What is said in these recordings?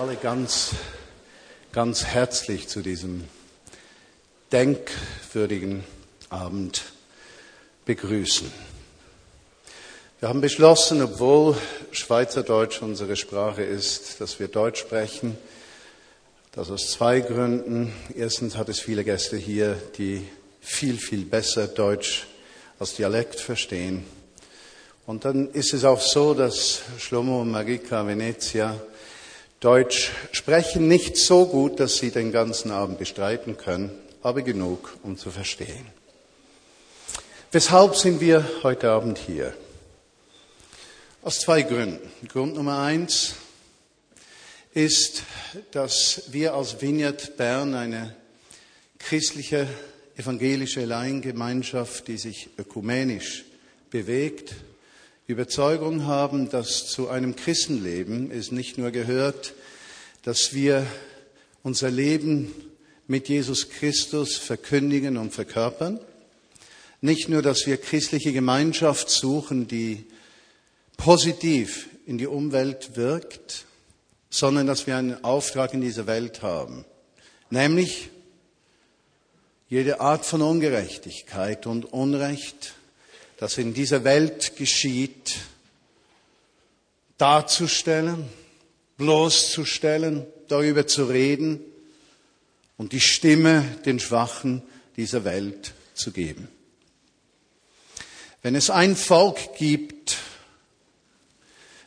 alle ganz, ganz herzlich zu diesem denkwürdigen Abend begrüßen. Wir haben beschlossen, obwohl Schweizerdeutsch unsere Sprache ist, dass wir Deutsch sprechen. Das aus zwei Gründen. Erstens hat es viele Gäste hier, die viel, viel besser Deutsch als Dialekt verstehen. Und dann ist es auch so, dass Shlomo und Marika Venezia Deutsch sprechen nicht so gut, dass sie den ganzen Abend bestreiten können, aber genug, um zu verstehen. Weshalb sind wir heute Abend hier? Aus zwei Gründen. Grund Nummer eins ist, dass wir als Vineyard Bern eine christliche evangelische Laiengemeinschaft, die sich ökumenisch bewegt, Überzeugung haben, dass zu einem Christenleben es nicht nur gehört, dass wir unser Leben mit Jesus Christus verkündigen und verkörpern, nicht nur, dass wir christliche Gemeinschaft suchen, die positiv in die Umwelt wirkt, sondern dass wir einen Auftrag in dieser Welt haben, nämlich jede Art von Ungerechtigkeit und Unrecht das in dieser Welt geschieht, darzustellen, bloßzustellen, darüber zu reden und die Stimme den Schwachen dieser Welt zu geben. Wenn es ein Volk gibt,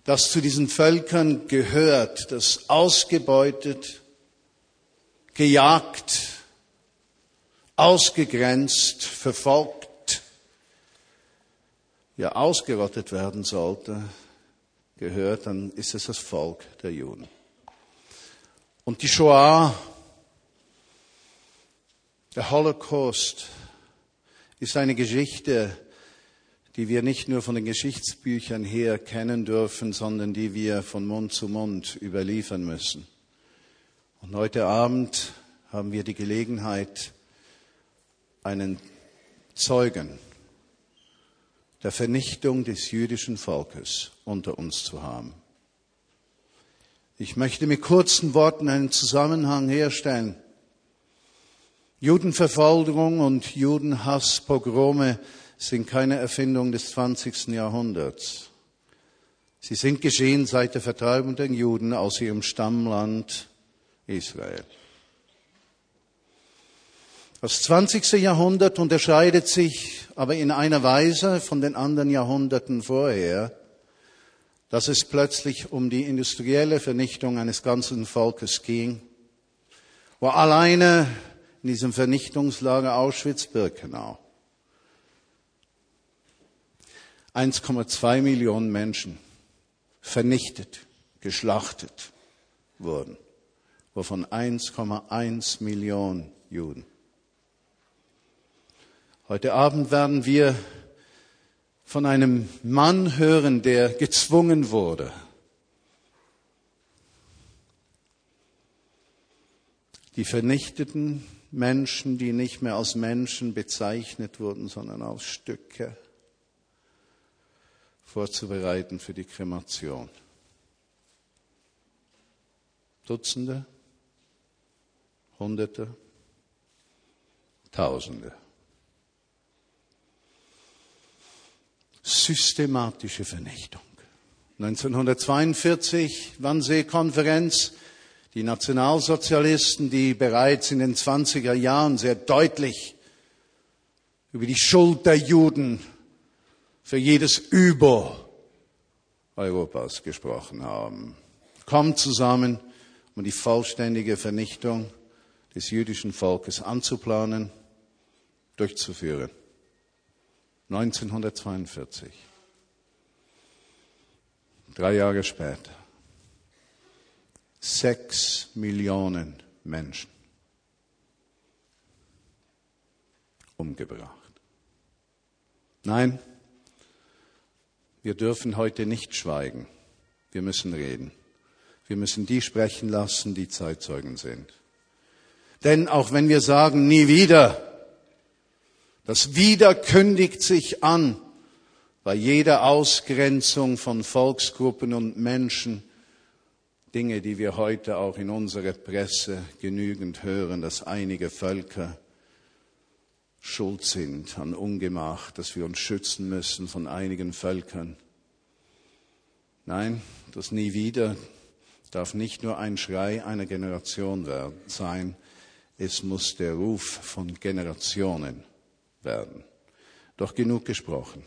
das zu diesen Völkern gehört, das ausgebeutet, gejagt, ausgegrenzt, verfolgt, ja ausgerottet werden sollte, gehört, dann ist es das Volk der Juden. Und die Shoah, der Holocaust, ist eine Geschichte, die wir nicht nur von den Geschichtsbüchern her kennen dürfen, sondern die wir von Mund zu Mund überliefern müssen. Und heute Abend haben wir die Gelegenheit, einen Zeugen der Vernichtung des jüdischen Volkes unter uns zu haben. Ich möchte mit kurzen Worten einen Zusammenhang herstellen. Judenverfolgung und Judenhass, Pogrome sind keine Erfindung des 20. Jahrhunderts. Sie sind geschehen seit der Vertreibung der Juden aus ihrem Stammland Israel. Das 20. Jahrhundert unterscheidet sich aber in einer Weise von den anderen Jahrhunderten vorher, dass es plötzlich um die industrielle Vernichtung eines ganzen Volkes ging, wo alleine in diesem Vernichtungslager Auschwitz-Birkenau 1,2 Millionen Menschen vernichtet, geschlachtet wurden, wovon 1,1 Millionen Juden. Heute Abend werden wir von einem Mann hören, der gezwungen wurde, die vernichteten Menschen, die nicht mehr als Menschen bezeichnet wurden, sondern als Stücke, vorzubereiten für die Kremation. Dutzende, Hunderte, Tausende. Systematische Vernichtung. 1942, Wannsee-Konferenz, die Nationalsozialisten, die bereits in den 20er Jahren sehr deutlich über die Schuld der Juden für jedes Übel Europas gesprochen haben, kommen zusammen, um die vollständige Vernichtung des jüdischen Volkes anzuplanen, durchzuführen. 1942. Drei Jahre später. Sechs Millionen Menschen umgebracht. Nein, wir dürfen heute nicht schweigen. Wir müssen reden. Wir müssen die sprechen lassen, die Zeitzeugen sind. Denn auch wenn wir sagen, nie wieder, das Wieder kündigt sich an bei jeder Ausgrenzung von Volksgruppen und Menschen, Dinge, die wir heute auch in unserer Presse genügend hören, dass einige Völker schuld sind an Ungemach, dass wir uns schützen müssen von einigen Völkern. Nein, das nie wieder darf nicht nur ein Schrei einer Generation sein, es muss der Ruf von Generationen werden. Doch genug gesprochen.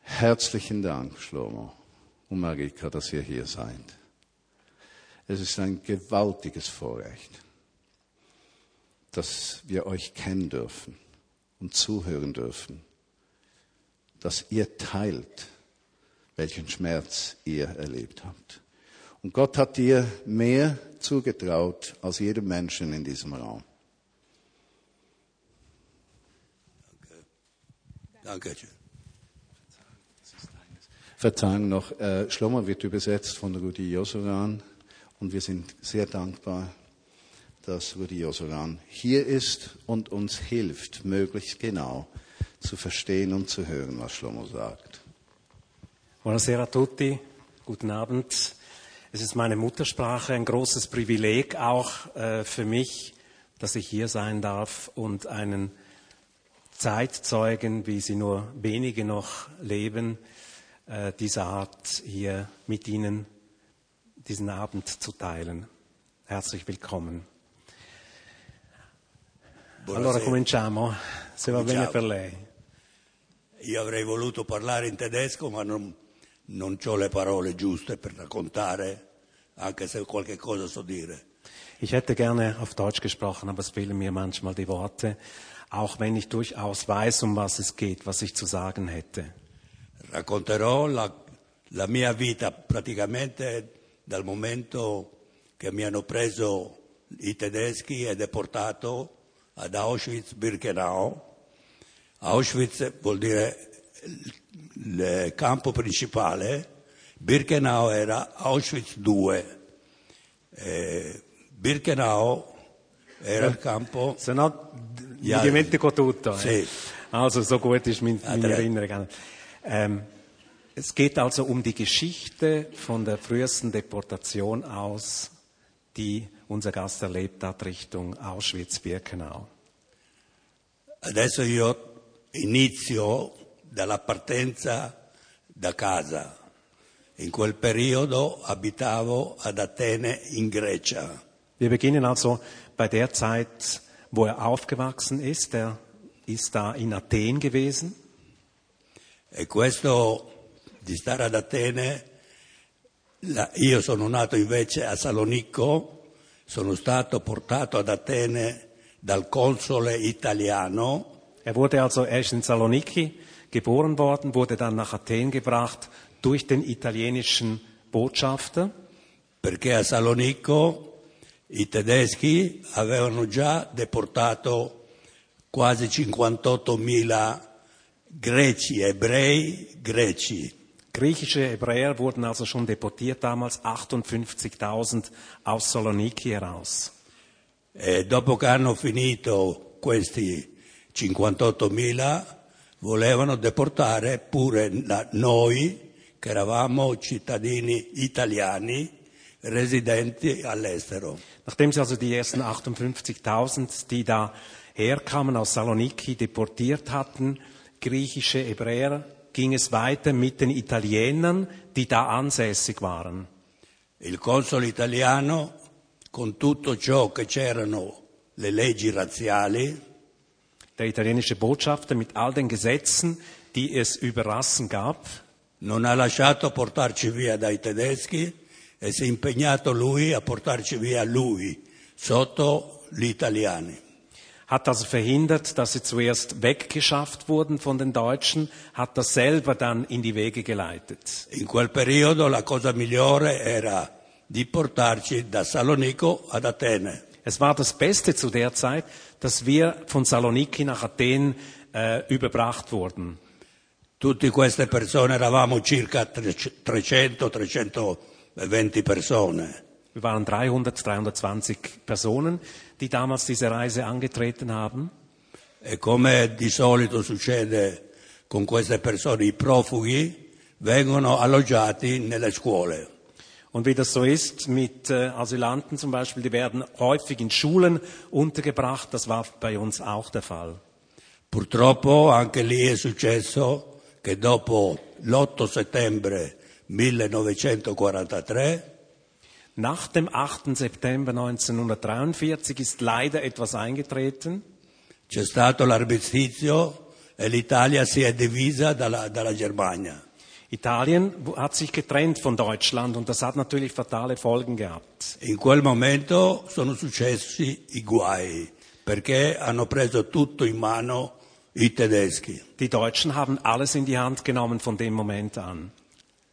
Herzlichen Dank, Schlomo und Marika, dass ihr hier seid. Es ist ein gewaltiges Vorrecht, dass wir euch kennen dürfen und zuhören dürfen, dass ihr teilt, welchen Schmerz ihr erlebt habt. Und Gott hat dir mehr zugetraut als jedem Menschen in diesem Raum. Danke. Danke. Verzeihung noch, äh, Schlomo wird übersetzt von Rudi Josuran und wir sind sehr dankbar, dass Rudi Josuran hier ist und uns hilft, möglichst genau zu verstehen und zu hören, was Schlomo sagt. Buonasera a tutti, guten Abend. Es ist meine Muttersprache, ein großes Privileg auch äh, für mich, dass ich hier sein darf und einen Zeitzeugen, wie sie nur wenige noch leben, äh, dieser Art hier mit Ihnen diesen Abend zu teilen. Herzlich willkommen. Buonasera. Allora cominciamo, se va bene per lei. Io avrei voluto parlare in tedesco, ma non, non ho le parole giuste per raccontare, anche se qualche cosa so dire. Ich hätte gerne auf Deutsch gesprochen, aber es fehlen mir manchmal die Worte, auch wenn ich durchaus weiß, um was es geht, was ich zu sagen hätte. Racconterò la, la mia vita praticamente dal momento che mi hanno preso i tedeschi e deportato ad Auschwitz-Birkenau. Auschwitz vuol dire il, campo principale, Birkenau era Auschwitz 2. Eh, Birkenau era il campo Se no, mi Ja, dimentico tutto. eh. sì. Also so gut ist mein, meine drei. Erinnerung. Ähm, es geht also um die Geschichte von der frühesten Deportation aus, die unser Gast erlebt hat Richtung Auschwitz-Birkenau. Adesso io inizio dalla partenza da casa. In quel periodo abitavo ad Atene in Grecia. Wir beginnen also bei der Zeit, wo er aufgewachsen ist. Er ist da in Athen gewesen. E questo di stare ad Atene, la- io sono nato invece a Salonicco, sono stato portato ad Atene dal console italiano Er wurde also, er ist in Saloniki geboren worden, wurde dann nach Athen gebracht durch den italienischen Botschafter. perché a Salonicco i tedeschi avevano già deportato quasi 58.000 greci, ebrei greci. Griechische Hebräer wurden also schon deportiert, damals 58.000 aus Saloniki heraus. E dopo che hanno finito questi 58.000 volevano deportare pure noi che eravamo cittadini italiani residenti all'estero. Nachdem sie also die ersten 58.000, die da herkamen aus Saloniki, deportiert hatten, griechische Hebräer, ging es weiter mit den Italienern, die da ansässig waren. Il console italiano, con tutto ciò che c'erano le leggi razziali, Der italienische Botschafter mit all den Gesetzen, die es über Rassen gab, non ha lasciato portarci via dai tedeschi e si è impegnato lui a portarci via lui, sotto gli italiani. hat also verhindert, dass sie zuerst weggeschafft wurden von den Deutschen, hat das selber dann in die Wege geleitet. In quel periodo la cosa migliore era di portarci da Salonico ad Atene. Es war das Beste zu der Zeit, dass wir von Saloniki nach Athen äh, überbracht wurden. Tutte queste persone eravamo circa 300-320 persone. Wir waren 300, 320 Personen, die damals diese Reise angetreten haben. E come di solito succede con queste persone, i profughi vengono alloggiati nelle scuole. Und wie das so ist mit äh, Asylanten zum Beispiel, die werden häufig in Schulen untergebracht. Das war bei uns auch der Fall. Purtroppo anche lì è successo che dopo l'8 settembre 1943 Nach dem 8. September 1943 ist leider etwas eingetreten. c'è stato l'armistizio e l'Italia si è divisa dalla, dalla Germania. Italien hat sich getrennt von Deutschland und das hat natürlich fatale Folgen gehabt. In quel momento sono successi i guai perché hanno preso tutto in mano i tedeschi. Die Deutschen haben alles in die Hand genommen von dem Moment an.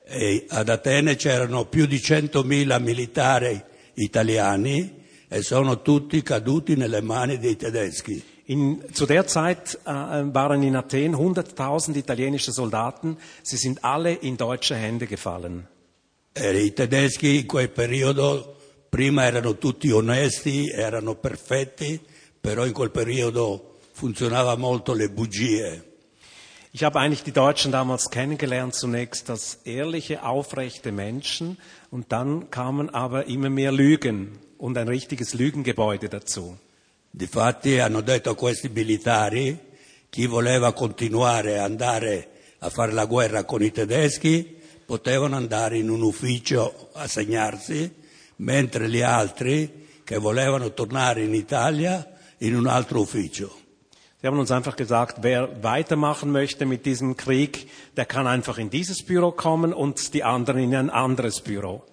E ad Atene c'erano più di 100.000 militari italiani e sono tutti caduti nelle mani dei tedeschi. In, zu der Zeit äh, waren in Athen 100.000 italienische Soldaten. Sie sind alle in deutsche Hände gefallen. E I tedeschi in quel periodo prima erano tutti onesti, erano perfetti, però in quel periodo funzionava molto le bugie. Ich habe eigentlich die Deutschen damals kennengelernt, zunächst als ehrliche, aufrechte Menschen und dann kamen aber immer mehr Lügen und ein richtiges Lügengebäude dazu. Difatti hanno detto a questi militari chi voleva continuare a andare a fare la guerra con i tedeschi potevano andare in un ufficio a segnarsi, mentre gli altri che volevano tornare in Italia in un altro ufficio. Sie haben uns einfach gesagt, wer weitermachen möchte mit diesem Krieg, der kann einfach in dieses Büro kommen und die anderen in ein anderes Büro.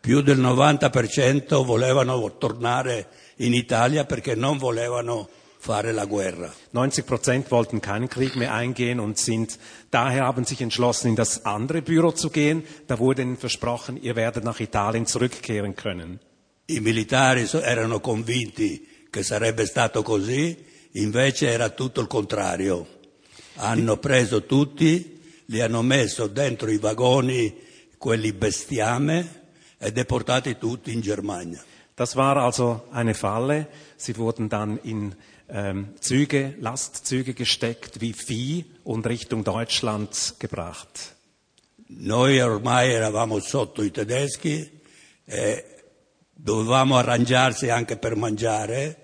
Più del 90% volevano tornare in Italia perché non volevano fare la guerra. 90 Prozent wollten keinen Krieg mehr eingehen und sind daher haben sich entschlossen, in das andere Büro zu gehen. Da wurde ihnen versprochen, ihr werdet nach Italien zurückkehren können. I militari erano convinti che sarebbe stato così, invece era tutto il contrario. Hanno preso tutti, li hanno messo dentro i vagoni, quelli bestiame, e deportati tutti in Germania. Das war also eine Falle. Sie wurden dann in ähm, Züge, Lastzüge gesteckt wie Vieh und Richtung Deutschland gebracht. Noi ormai eravamo sotto i tedeschi e dovevamo arrangiarsi anche per mangiare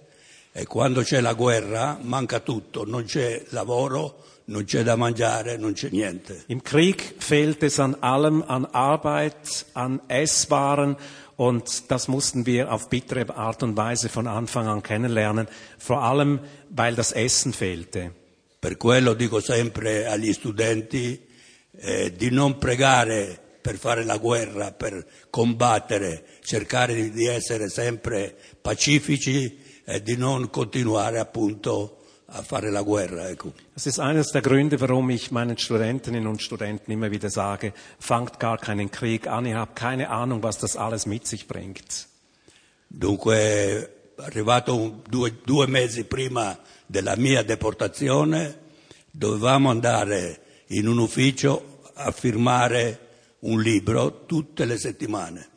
e quando c'è la guerra manca tutto, non c'è lavoro, non c'è da mangiare, non c'è niente. Im Krieg fehlt es an allem, an Arbeit, an Esswaren und das mussten wir auf bittere Art und Weise von Anfang an kennenlernen, vor allem weil das Essen fehlte. Per quello dico sempre agli studenti eh, di non pregare per fare la guerra, per combattere, cercare di- di essere sempre pacifici e di non continuare appunto a fare la guerra. Ecco. Das ist eines der Gründe, warum ich meinen Studentinnen und Studenten immer wieder sage, fangt gar keinen Krieg an, ihr habt keine Ahnung, was das alles mit sich bringt. Dunque, arrivato un- due, due mesi prima della mia deportazione, dovevamo andare in un ufficio a firmare un libro tutte le settimane.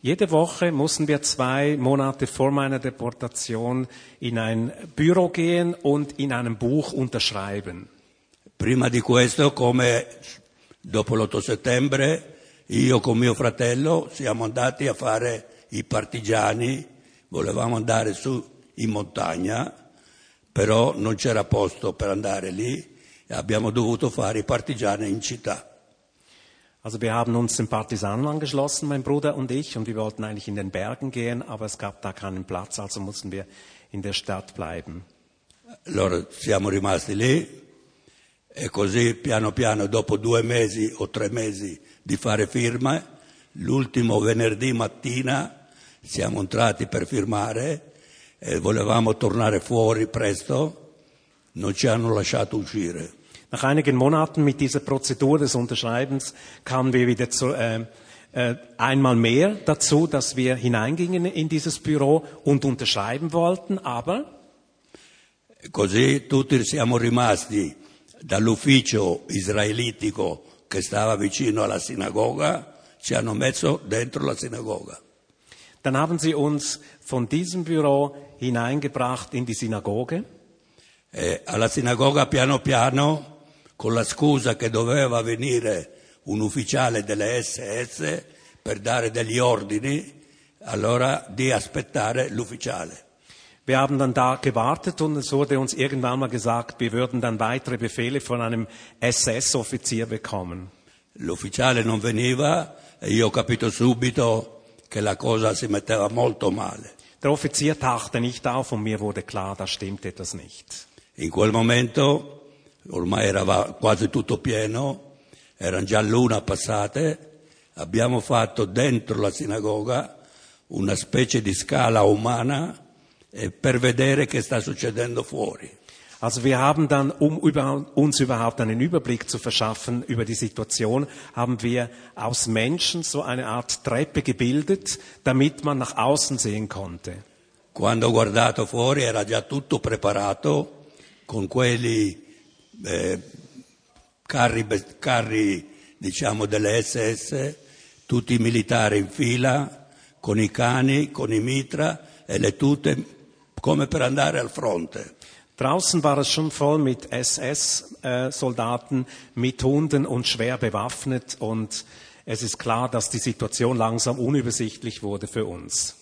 Jede Woche mussten wir zwei Monate vor meiner Deportation in ein Büro gehen und in einem Buch unterschreiben. Prima di questo, come dopo l'8 settembre, io con mio fratello siamo andati a fare i partigiani, volevamo andare su in montagna, però non c'era posto per andare lì e abbiamo dovuto fare i partigiani in città. Also wir haben uns den Partisanen angeschlossen, mein Bruder und ich, und wir wollten eigentlich in den Bergen gehen, aber es gab da keinen Platz, also mussten wir in der Stadt bleiben. Allora siamo rimasti lì e così piano piano, dopo due mesi o tre mesi di fare firma, l'ultimo venerdì mattina siamo entrati per firmare e volevamo tornare fuori presto, non ci hanno lasciato uscire. Nach einigen Monaten mit dieser Prozedur des Unterschreibens kamen wir wieder zu, äh, äh, einmal mehr dazu, dass wir hineingingen in dieses Büro und unterschreiben wollten, aber così tutti siamo rimasti dall'ufficio israelitico che stava vicino alla sinagoga, ci hanno messo dentro la sinagoga. dann haben sie uns von diesem Büro hineingebracht in die Synagoge. E alla sinagoga piano piano, con la scusa che doveva venire un ufficiale delle SS per dare degli ordini, allora di aspettare l'ufficiale. Wir haben dann da gewartet und es wurde uns irgendwann mal gesagt, wir würden dann weitere Befehle von einem SS-Offizier bekommen. L'ufficiale non veniva e io ho capito subito che la cosa si metteva molto male. Der Offizier tauchte nicht auf und mir wurde klar, da stimmt etwas nicht. In quel momento ormai era quasi tutto pieno, erano già l'una passate, abbiamo fatto dentro la sinagoga una specie di scala umana eh, per vedere che sta succedendo fuori. Also wir haben dann, um über, uns überhaupt einen Überblick zu verschaffen über die Situation, haben wir aus Menschen so eine Art Treppe gebildet, damit man nach außen sehen konnte. Quando ho guardato fuori era già tutto preparato con quelli eh, carri, carri diciamo delle SS, tutti i militari in fila, con i cani, con i mitra e le tute come per andare al fronte. Draußen war es schon voll mit SS-Soldaten, mit Hunden und schwer bewaffnet und es ist klar, dass die Situation langsam unübersichtlich wurde für uns.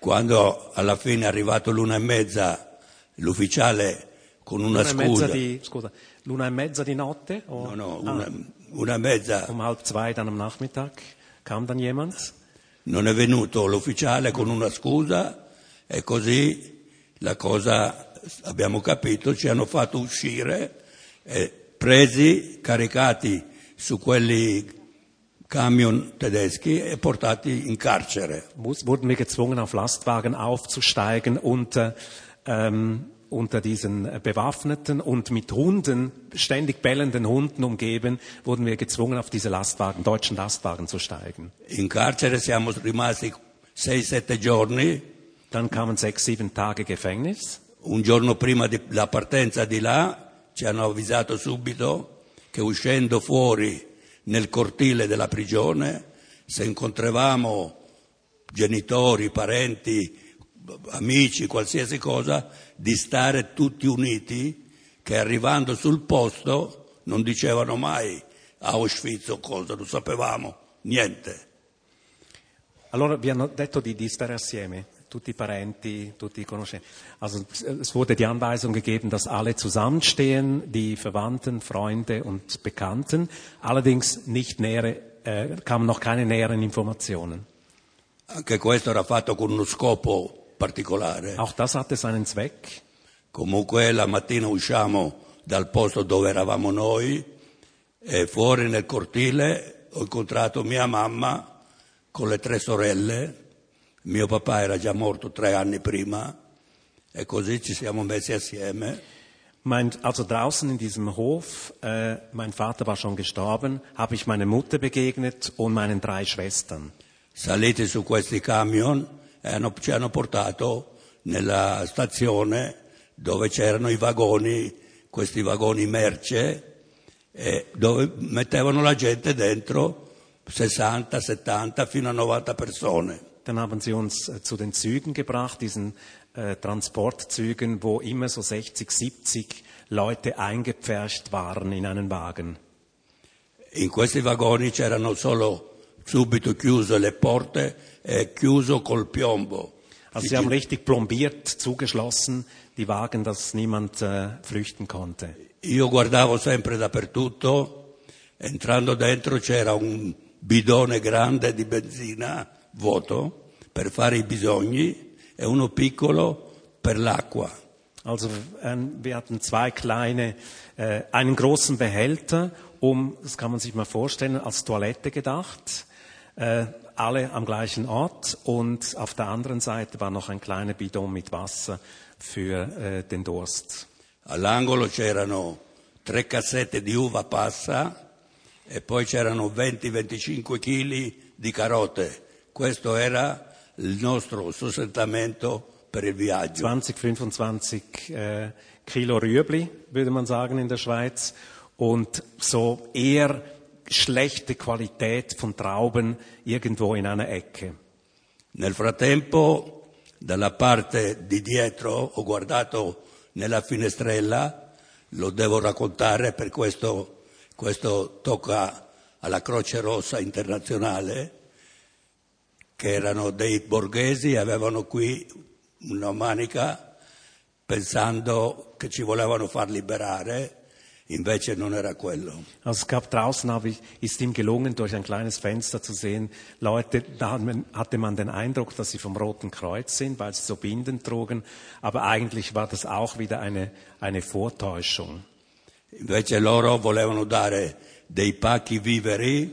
Quando alla fine è arrivato l'una e mezza, l'ufficiale con una mezza scusa, di, scusa, l'una e mezza di notte? o- no, no, Ah, una, una e mezza, um halb zwei dann am Nachmittag kam dann jemand. non è venuto l'ufficiale con una scusa e così la cosa, abbiamo capito, ci hanno fatto uscire e presi, caricati su quelli camion tedeschi e portati in carcere. Wurden wir gezwungen, auf Lastwagen aufzusteigen unter, ähm, unter diesen bewaffneten und mit Hunden, ständig bellenden Hunden umgeben, wurden wir gezwungen, auf diese Lastwagen, deutschen Lastwagen zu steigen. In carcere siamo rimasti 6-7 giorni, Dann kamen sechs, sieben Tage Gefängnis. un giorno prima della partenza di là ci hanno avvisato subito che uscendo fuori nel cortile della prigione, se incontravamo genitori, parenti, amici, qualsiasi cosa, di stare tutti uniti, che arrivando sul posto non dicevano mai Auschwitz o cosa, non sapevamo niente. Allora vi hanno detto di, di stare assieme, tutti i parenti, tutti i conoscenti. Also es wurde die Anweisung gegeben, dass alle zusammenstehen, die Verwandten, Freunde und Bekannten. Allerdings nicht nähere, äh, kamen noch keine näheren Informationen. Anche questo era fatto con uno scopo particolare. Auch das hatte seinen Zweck. Comunque la mattina usciamo dal posto dove eravamo noi e fuori nel cortile ho incontrato mia mamma con le tre sorelle. Mio papà era già morto tre anni prima e così ci siamo messi assieme. Mein, also draußen in diesem Hof, äh, mein Vater war schon gestorben, habe ich meine Mutter begegnet und meinen drei Schwestern. Saliti su questi camion hanno- ci hanno portato nella stazione dove c'erano i vagoni, questi vagoni merce, e dove mettevano la gente dentro 60, 70 fino a 90 persone. Dann haben sie uns äh, zu den Zügen gebracht, diesen äh, Transportzügen, wo immer so 60, 70 Leute eingepfercht waren in einen Wagen. In questi vagoni c'erano solo subito chiuse le porte chiuso col piombo. Also sie haben richtig plombiert, zugeschlossen, die Wagen, dass niemand äh, flüchten konnte. Io guardavo sempre dappertutto, entrando dentro c'era un bidone grande di benzina vuoto per fare i bisogni e uno piccolo per l'acqua. Also ähm, wir hatten zwei kleine, äh, einen großen Behälter, um, das kann man sich mal vorstellen, als Toilette gedacht, äh, alle am gleichen Ort und auf der anderen Seite war noch ein kleiner Bidon mit Wasser für äh, den Durst. All'angolo c'erano tre cassette di uva passa e poi c'erano 20-25 kg di carote. Questo era il nostro sostentamento per il viaggio. 20, 25 äh, Kilo Rüebli, würde man sagen in der Schweiz, und so eher schlechte Qualität von Trauben irgendwo in einer Ecke. Nel frattempo, dalla parte di dietro, ho guardato nella finestrella, lo devo raccontare per questo, questo tocca alla Croce Rossa internazionale. che erano dei borghesi avevano qui una manica pensando che ci volevano far liberare, invece non era quello. Also es gab draußen, habe ich, ist ihm gelungen, durch ein kleines Fenster zu sehen, Leute, da hatte man den Eindruck, dass sie vom Roten Kreuz sind, weil sie so Binden trugen, aber eigentlich war das auch wieder eine, eine Vortäuschung. Invece loro volevano dare dei pacchi viveri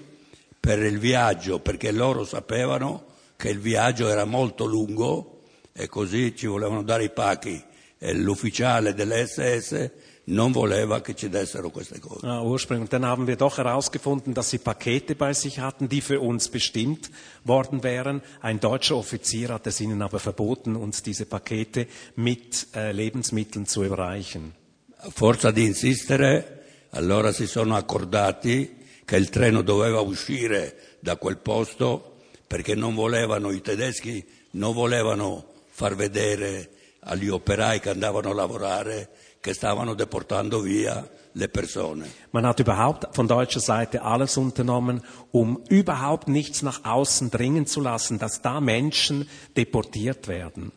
per il viaggio, perché loro sapevano che il viaggio era molto lungo e così ci volevano dare i pacchi. E l'ufficiale dell'SS non voleva che ci dessero queste cose. Ja, ursprünglich. Dann haben wir doch herausgefunden, dass sie Pakete bei sich hatten, die für uns bestimmt worden wären. Ein deutscher Offizier hat es ihnen aber verboten, uns diese Pakete mit äh, Lebensmitteln zu überreichen. A forza di insistere, allora si sono accordati che il treno doveva uscire da quel posto perché non volevano, i tedeschi non volevano far vedere agli operai che andavano a lavorare che stavano deportando via le persone. Man hat überhaupt von deutscher Seite alles unternommen, um überhaupt nichts nach außen dringen zu lassen, dass da Menschen deportiert werden.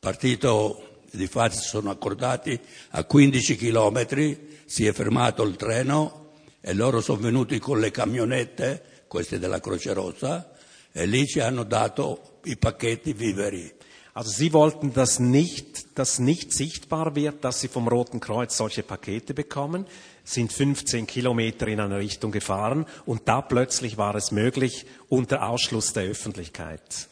Partito, di fatto sono accordati, a 15 chilometri si è fermato il treno e loro sono venuti con le camionette, queste della Croce Rossa, e lì ci hanno dato i pacchetti viveri. Also sie wollten, dass nicht, dass nicht sichtbar wird, dass sie vom Roten Kreuz solche Pakete bekommen, sind 15 Kilometer in eine Richtung gefahren und da plötzlich war es möglich unter Ausschluss der Öffentlichkeit.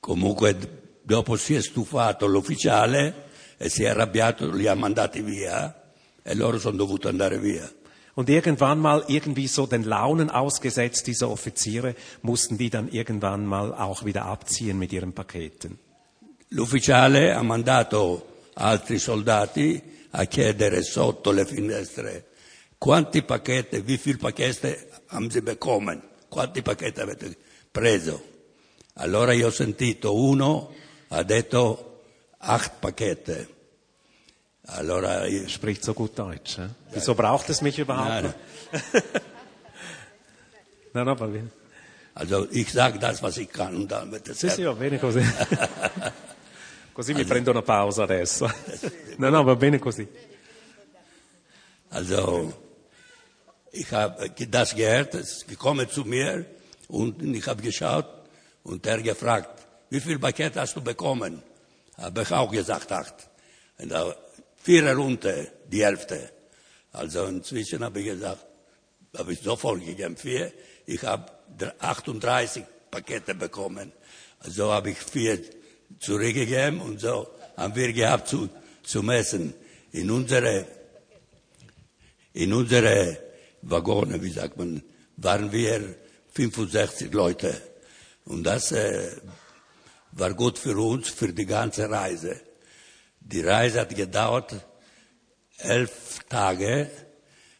Comunque dopo si è stufato l'ufficiale e si è arrabbiato, li ha mandati via e loro sono dovuti andare via. Und irgendwann mal irgendwie so den Launen ausgesetzt, diese Offiziere, mussten die dann irgendwann mal auch wieder abziehen mit ihren Paketen. L'ufficiale ha mandato altri soldati a chiedere sotto le finestre quanti pacchetti, wie viel Pakete haben Sie bekommen? Quanti pacchetti avete preso? Allora io ho sentito uno ha detto acht Pakete. Allora io, Spricht so gut Deutsch. Eh? Wieso braucht es mich überhaupt? Nein. Nein, no, va bene. also ich sage das, was ich kann und dann wird es Sì, sì, va bene così. Così mi prendo una pausa adesso. No, no, va bene così. Also, ich habe das gehört, es ist gekommen zu mir und ich habe geschaut und er gefragt, wie viel Paket hast du bekommen? Habe ich auch gesagt, acht. Und da, vier runter, die Hälfte. Also inzwischen habe ich gesagt, habe ich sofort gegeben, vier. Ich habe 38 Pakete bekommen. Also habe ich vier zurückgegeben und so haben wir gehabt zu, zu messen. In unsere in unsere Waggone, wie sagt man, waren wir 65 Leute. Und das äh, war gut für uns, für die ganze Reise. Die Reise hat gedauert elf Tage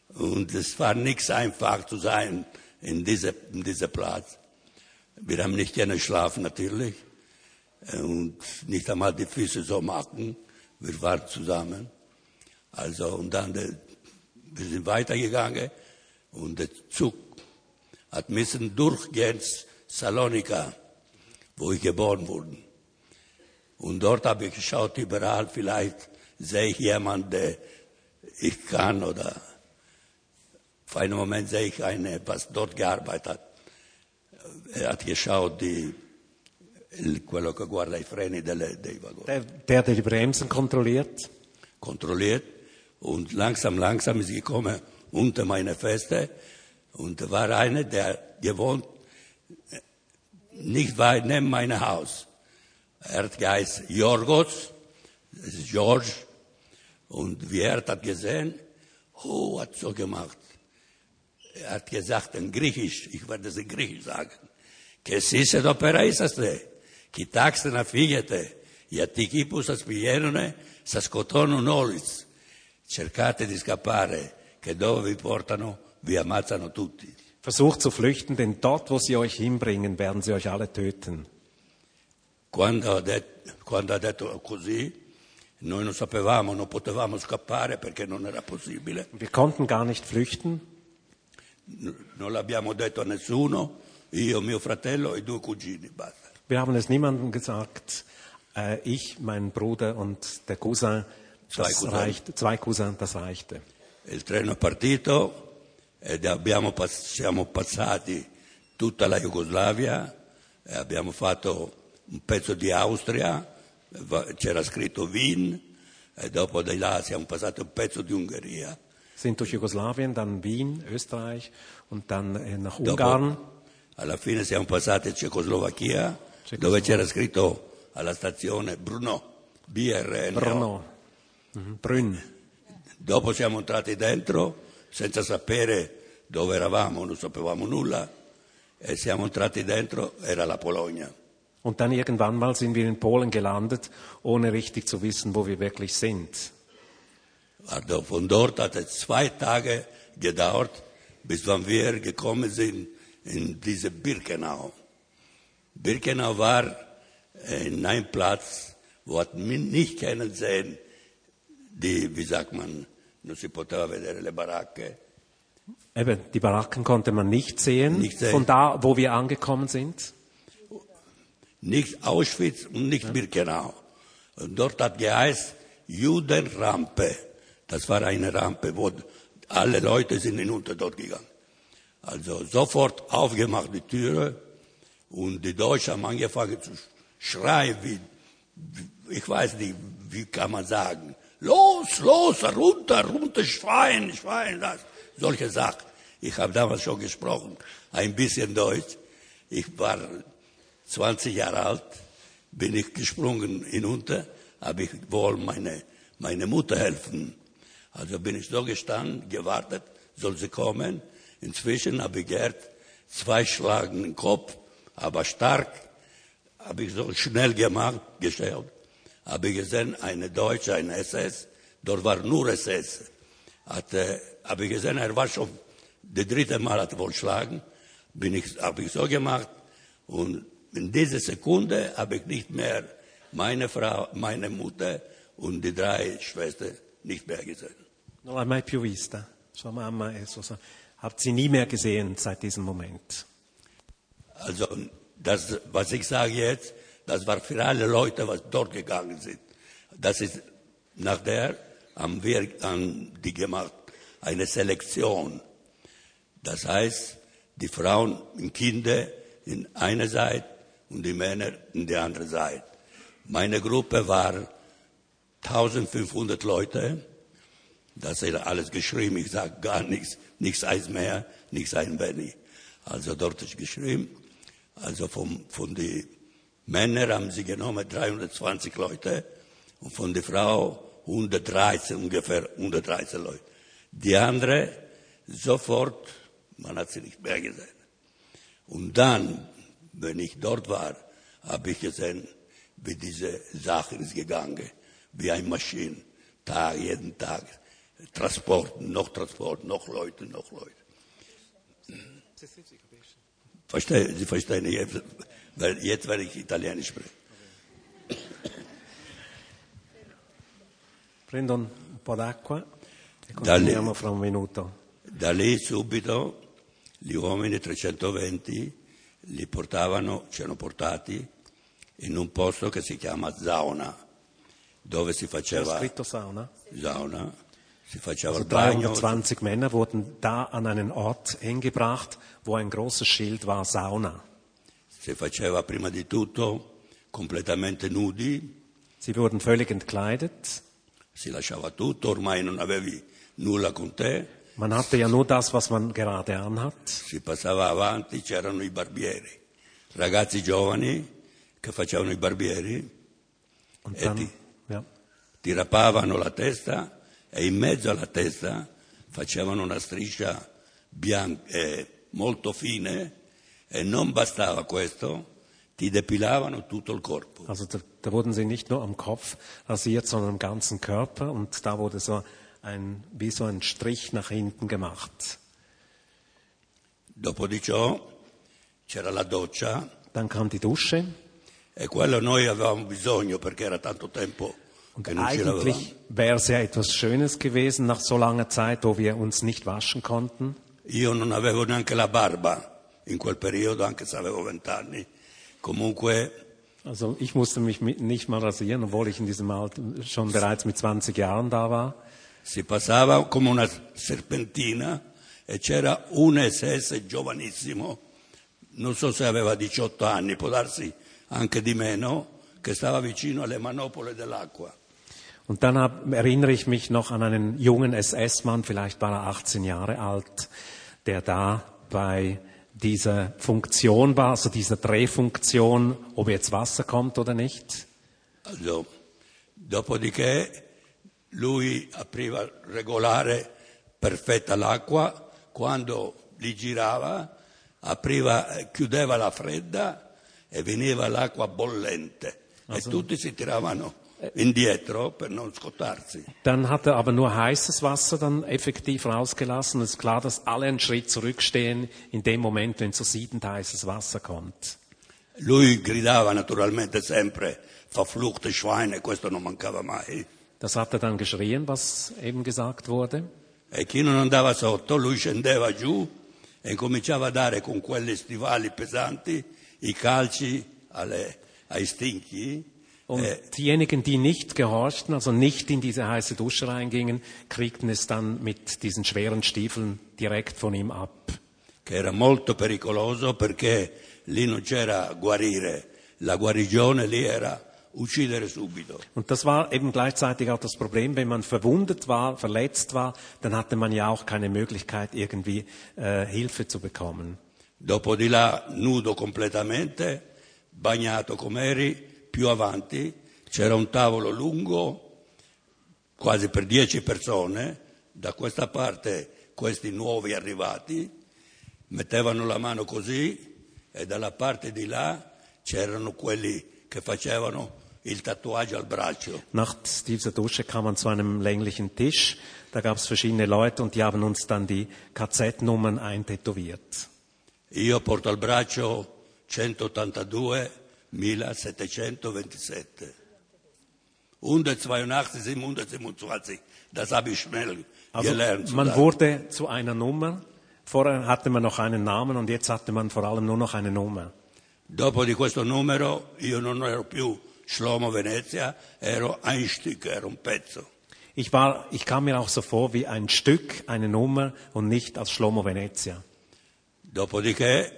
und es war nichts einfach zu sein in diesem in dieser Platz. Wir haben nicht gerne geschlafen natürlich und nicht einmal die Füße so machen. Wir waren zusammen. Also und dann der, wir sind weitergegangen und der Zug hat müssen durchgehen Salonika, wo ich geboren wurde. Und dort habe ich geschaut, überall vielleicht sehe ich jemanden, der ich kann oder auf einen Moment sehe ich einen, was dort gearbeitet hat. Er hat geschaut, die, quello che guarda i freni delle, dei vagoni. Der, der die Bremsen kontrolliert. Kontrolliert und langsam, langsam ist gekommen unter meine Feste und war einer, der gewohnt äh, nicht weit neben meinem Haus. Er hat geheißen Jorgos, das ist George, und wie er hat gesehen, oh, hat so gemacht. Er hat gesagt in Griechisch, ich werde es in Griechisch sagen, Kesise do peraisas de. Κοιτάξτε να φύγετε, γιατί εκεί που σας πηγαίνουνε σας σκοτώνουν όλους. Cercate di scappare, che dove vi portano vi ammazzano tutti. Versucht zu flüchten, denn dort, wo sie euch hinbringen, werden sie euch alle töten. Quando ha, det- quando ha detto così, noi non sapevamo, non potevamo scappare perché non era possibile, Wir konnten gar nicht flüchten. N- non l'abbiamo detto a nessuno, io, mio fratello e due cugini, basta. Wir haben es niemandem gesagt. Äh, ich, mein Bruder und der Cousin, Zwei das Cousins. reicht, zwei Cousins, das reichte. Il treno è partito ed abbiamo siamo passati tutta la Jugoslavia e abbiamo fatto un pezzo di Austria, c'era scritto Wien e dopo di là siamo passati un pezzo di Ungheria. Sind durch Jugoslawien, dann Wien, Österreich und dann äh, nach Dopo, Ungarn. alla fine siamo passati in Cecoslovacchia dove c'era scritto alla stazione Brno, BRN. Mhm. Brünn. Dopo siamo entrati dentro senza sapere dove eravamo, non sapevamo nulla e siamo entrati dentro, era la Polonia. Und dann irgendwann mal sind wir in Polen gelandet, ohne richtig zu wissen, wo wir wirklich sind. Also von dort hat es zwei Tage gedauert, bis wann wir gekommen sind in diese Birkenau. Birkenau war in einem Platz, wo hat man nicht können sehen, die, wie sagt man, non si poteva vedere le baracche. Eben, die Baracken konnte man nicht sehen, Nicht sehen. von da, wo wir angekommen sind. Nicht Auschwitz und nicht Birkenau. Und dort hat geheißt Judenrampe. Das war eine Rampe, wo alle Leute sind hinunter dort gegangen. Also sofort aufgemacht die Türe und die Deutschen haben angefangen zu schreien, wie, ich weiß nicht, wie kann man sagen, los, los, runter, runter, Schwein, Schwein, das, solche Sachen. Ich habe damals schon gesprochen, ein bisschen Deutsch. Ich war 20 Jahre alt, bin ich gesprungen hinunter, habe ich wohl meine, meine Mutter helfen. Also bin ich so gestanden, gewartet, soll sie kommen. Inzwischen habe ich gehört, zwei Schlagen im Kopf, aber stark, habe ich so schnell gemacht, gestellt, habe ich gesehen, eine Deutsche, eine SS, dort war nur SS. Hat, äh, habe ich gesehen, er war schon, das dritte Mal hat wohl schlagen, bin ich, habe ich so gemacht und in dieser Sekunde habe ich nicht mehr meine Frau, meine Mutter und die drei Schwestern nicht mehr gesehen. Non l'hai mai più vista. Sua mamma e sua. Habt sie nie mehr gesehen seit diesem Moment. Also das, was ich sage jetzt, das war für alle Leute, was dort gegangen sind. Das ist nachher haben wir haben die gemacht eine Selektion. Das heißt, die Frauen und Kinder in einer Seite und die Männer in der anderen Seite. Meine Gruppe war 1500 Leute. Das ist alles geschrieben. Ich sage gar nichts, nichts eins mehr, nichts ein wenig. Also dort ist geschrieben. Also vom, von den Männern haben sie genommen 320 Leute und von der Frau 113 ungefähr 113 Leute. Die andere sofort, man hat sie nicht mehr gesehen. Und dann, wenn ich dort war, habe ich gesehen, wie diese Sache ist gegangen, wie eine Maschine, Tag, jeden Tag, Transport, noch Transport, noch Leute, noch Leute. Verstehe, Sie verstehen jetzt, weil jetzt werde ich Italienisch sprechen. Prendo un po' d'acqua e Da lì. continuiamo fra un minuto. Da lì subito gli uomini 320 li portavano, ci hanno portati in un posto che si chiama Zauna, dove si faceva scritto Sauna. Zauna, Also il bagno, 320 Männer wurden da an einen Ort hingebracht, wo ein großes Schild war, Sauna. si faceva prima di tutto completamente nudi, Sie wurden völlig entkleidet. si lasciava tutto, ormai non avevi nulla con te, Man hatte ja nur das, was man gerade anhat. si passava avanti, c'erano i barbieri, ragazzi giovani che facevano i barbieri, Und E dann, die- ja. ti rapavano la testa e in mezzo alla testa facevano una striscia bianca, eh, molto fine e non bastava questo, ti depilavano tutto il corpo. Also da, da wurden sie nicht nur am Kopf rasiert, sondern am ganzen Körper und da wurde so ein, wie so ein Strich nach hinten gemacht. Dopo di ciò c'era la doccia Dann kam die Dusche e quello noi avevamo bisogno perché era tanto tempo und eigentlich wäre es ja etwas Schönes gewesen nach so langer Zeit, wo wir uns nicht waschen konnten. Io non avevo neanche la barba in quel periodo, anche se avevo vent'anni. Comunque Also ich musste mich nicht mal rasieren, obwohl ich in diesem Alter schon bereits mit 20 Jahren da war. si passava come una serpentina e c'era un SS giovanissimo, non so se aveva 18 anni, può darsi anche di meno, che stava vicino alle manopole dell'acqua. Und dann hab, erinnere ich mich noch an einen jungen SS-Mann, vielleicht war er 18 Jahre alt, der da bei dieser Funktion war, also dieser Drehfunktion, ob jetzt Wasser kommt oder nicht. Also, dopodiché lui apriva regolare perfetta l'acqua, quando li girava apriva, chiudeva la fredda e veniva l'acqua bollente e tutti si tiravano indietro per non scottarsi. Dann hat er aber nur heißes Wasser dann effektiv rausgelassen. Es ist klar, dass alle einen Schritt zurückstehen in dem Moment, wenn so siedend heißes Wasser kommt. Lui gridava naturalmente sempre verfluchte Schweine, questo non mancava mai. Das hat er dann geschrien, was eben gesagt wurde. E chi non andava sotto, lui scendeva giù e cominciava a dare con quelle stivali pesanti i calci alle- ai stinchi. Und Eh, diejenigen, die nicht gehorchten, also nicht in diese heiße Dusche reingingen, kriegten es dann mit diesen schweren Stiefeln direkt von ihm ab. che era molto pericoloso perché lì non c'era guarire, la guarigione lì era uccidere subito. Und das war eben gleichzeitig auch das Problem, wenn man verwundet war, verletzt war, dann hatte man ja auch keine Möglichkeit, irgendwie äh, Hilfe zu bekommen. Dopo di là, nudo completamente, bagnato com'eri, più avanti c'era un tavolo lungo, quasi per dieci persone, da questa parte questi nuovi arrivati mettevano la mano così e dalla parte di là c'erano quelli che facevano il tatuaggio al braccio. Nach dieser Dusche kam man zu einem länglichen Tisch, da gab es verschiedene Leute und die haben uns dann die KZ-Nummern eintätowiert. Io porto al braccio 182.727. 182, 727, das habe ich schnell Also gelernt. man wurde zu einer Nummer. Vorher hatte man noch einen Namen und jetzt hatte man vor allem nur noch eine Nummer. Dopo di questo numero io non ero più Shlomo Venezia, ero ein Stück, ero un pezzo. Ich war, ich kam mir auch so vor wie ein Stück, eine Nummer und nicht als Schlomo Venezia. Dopodiché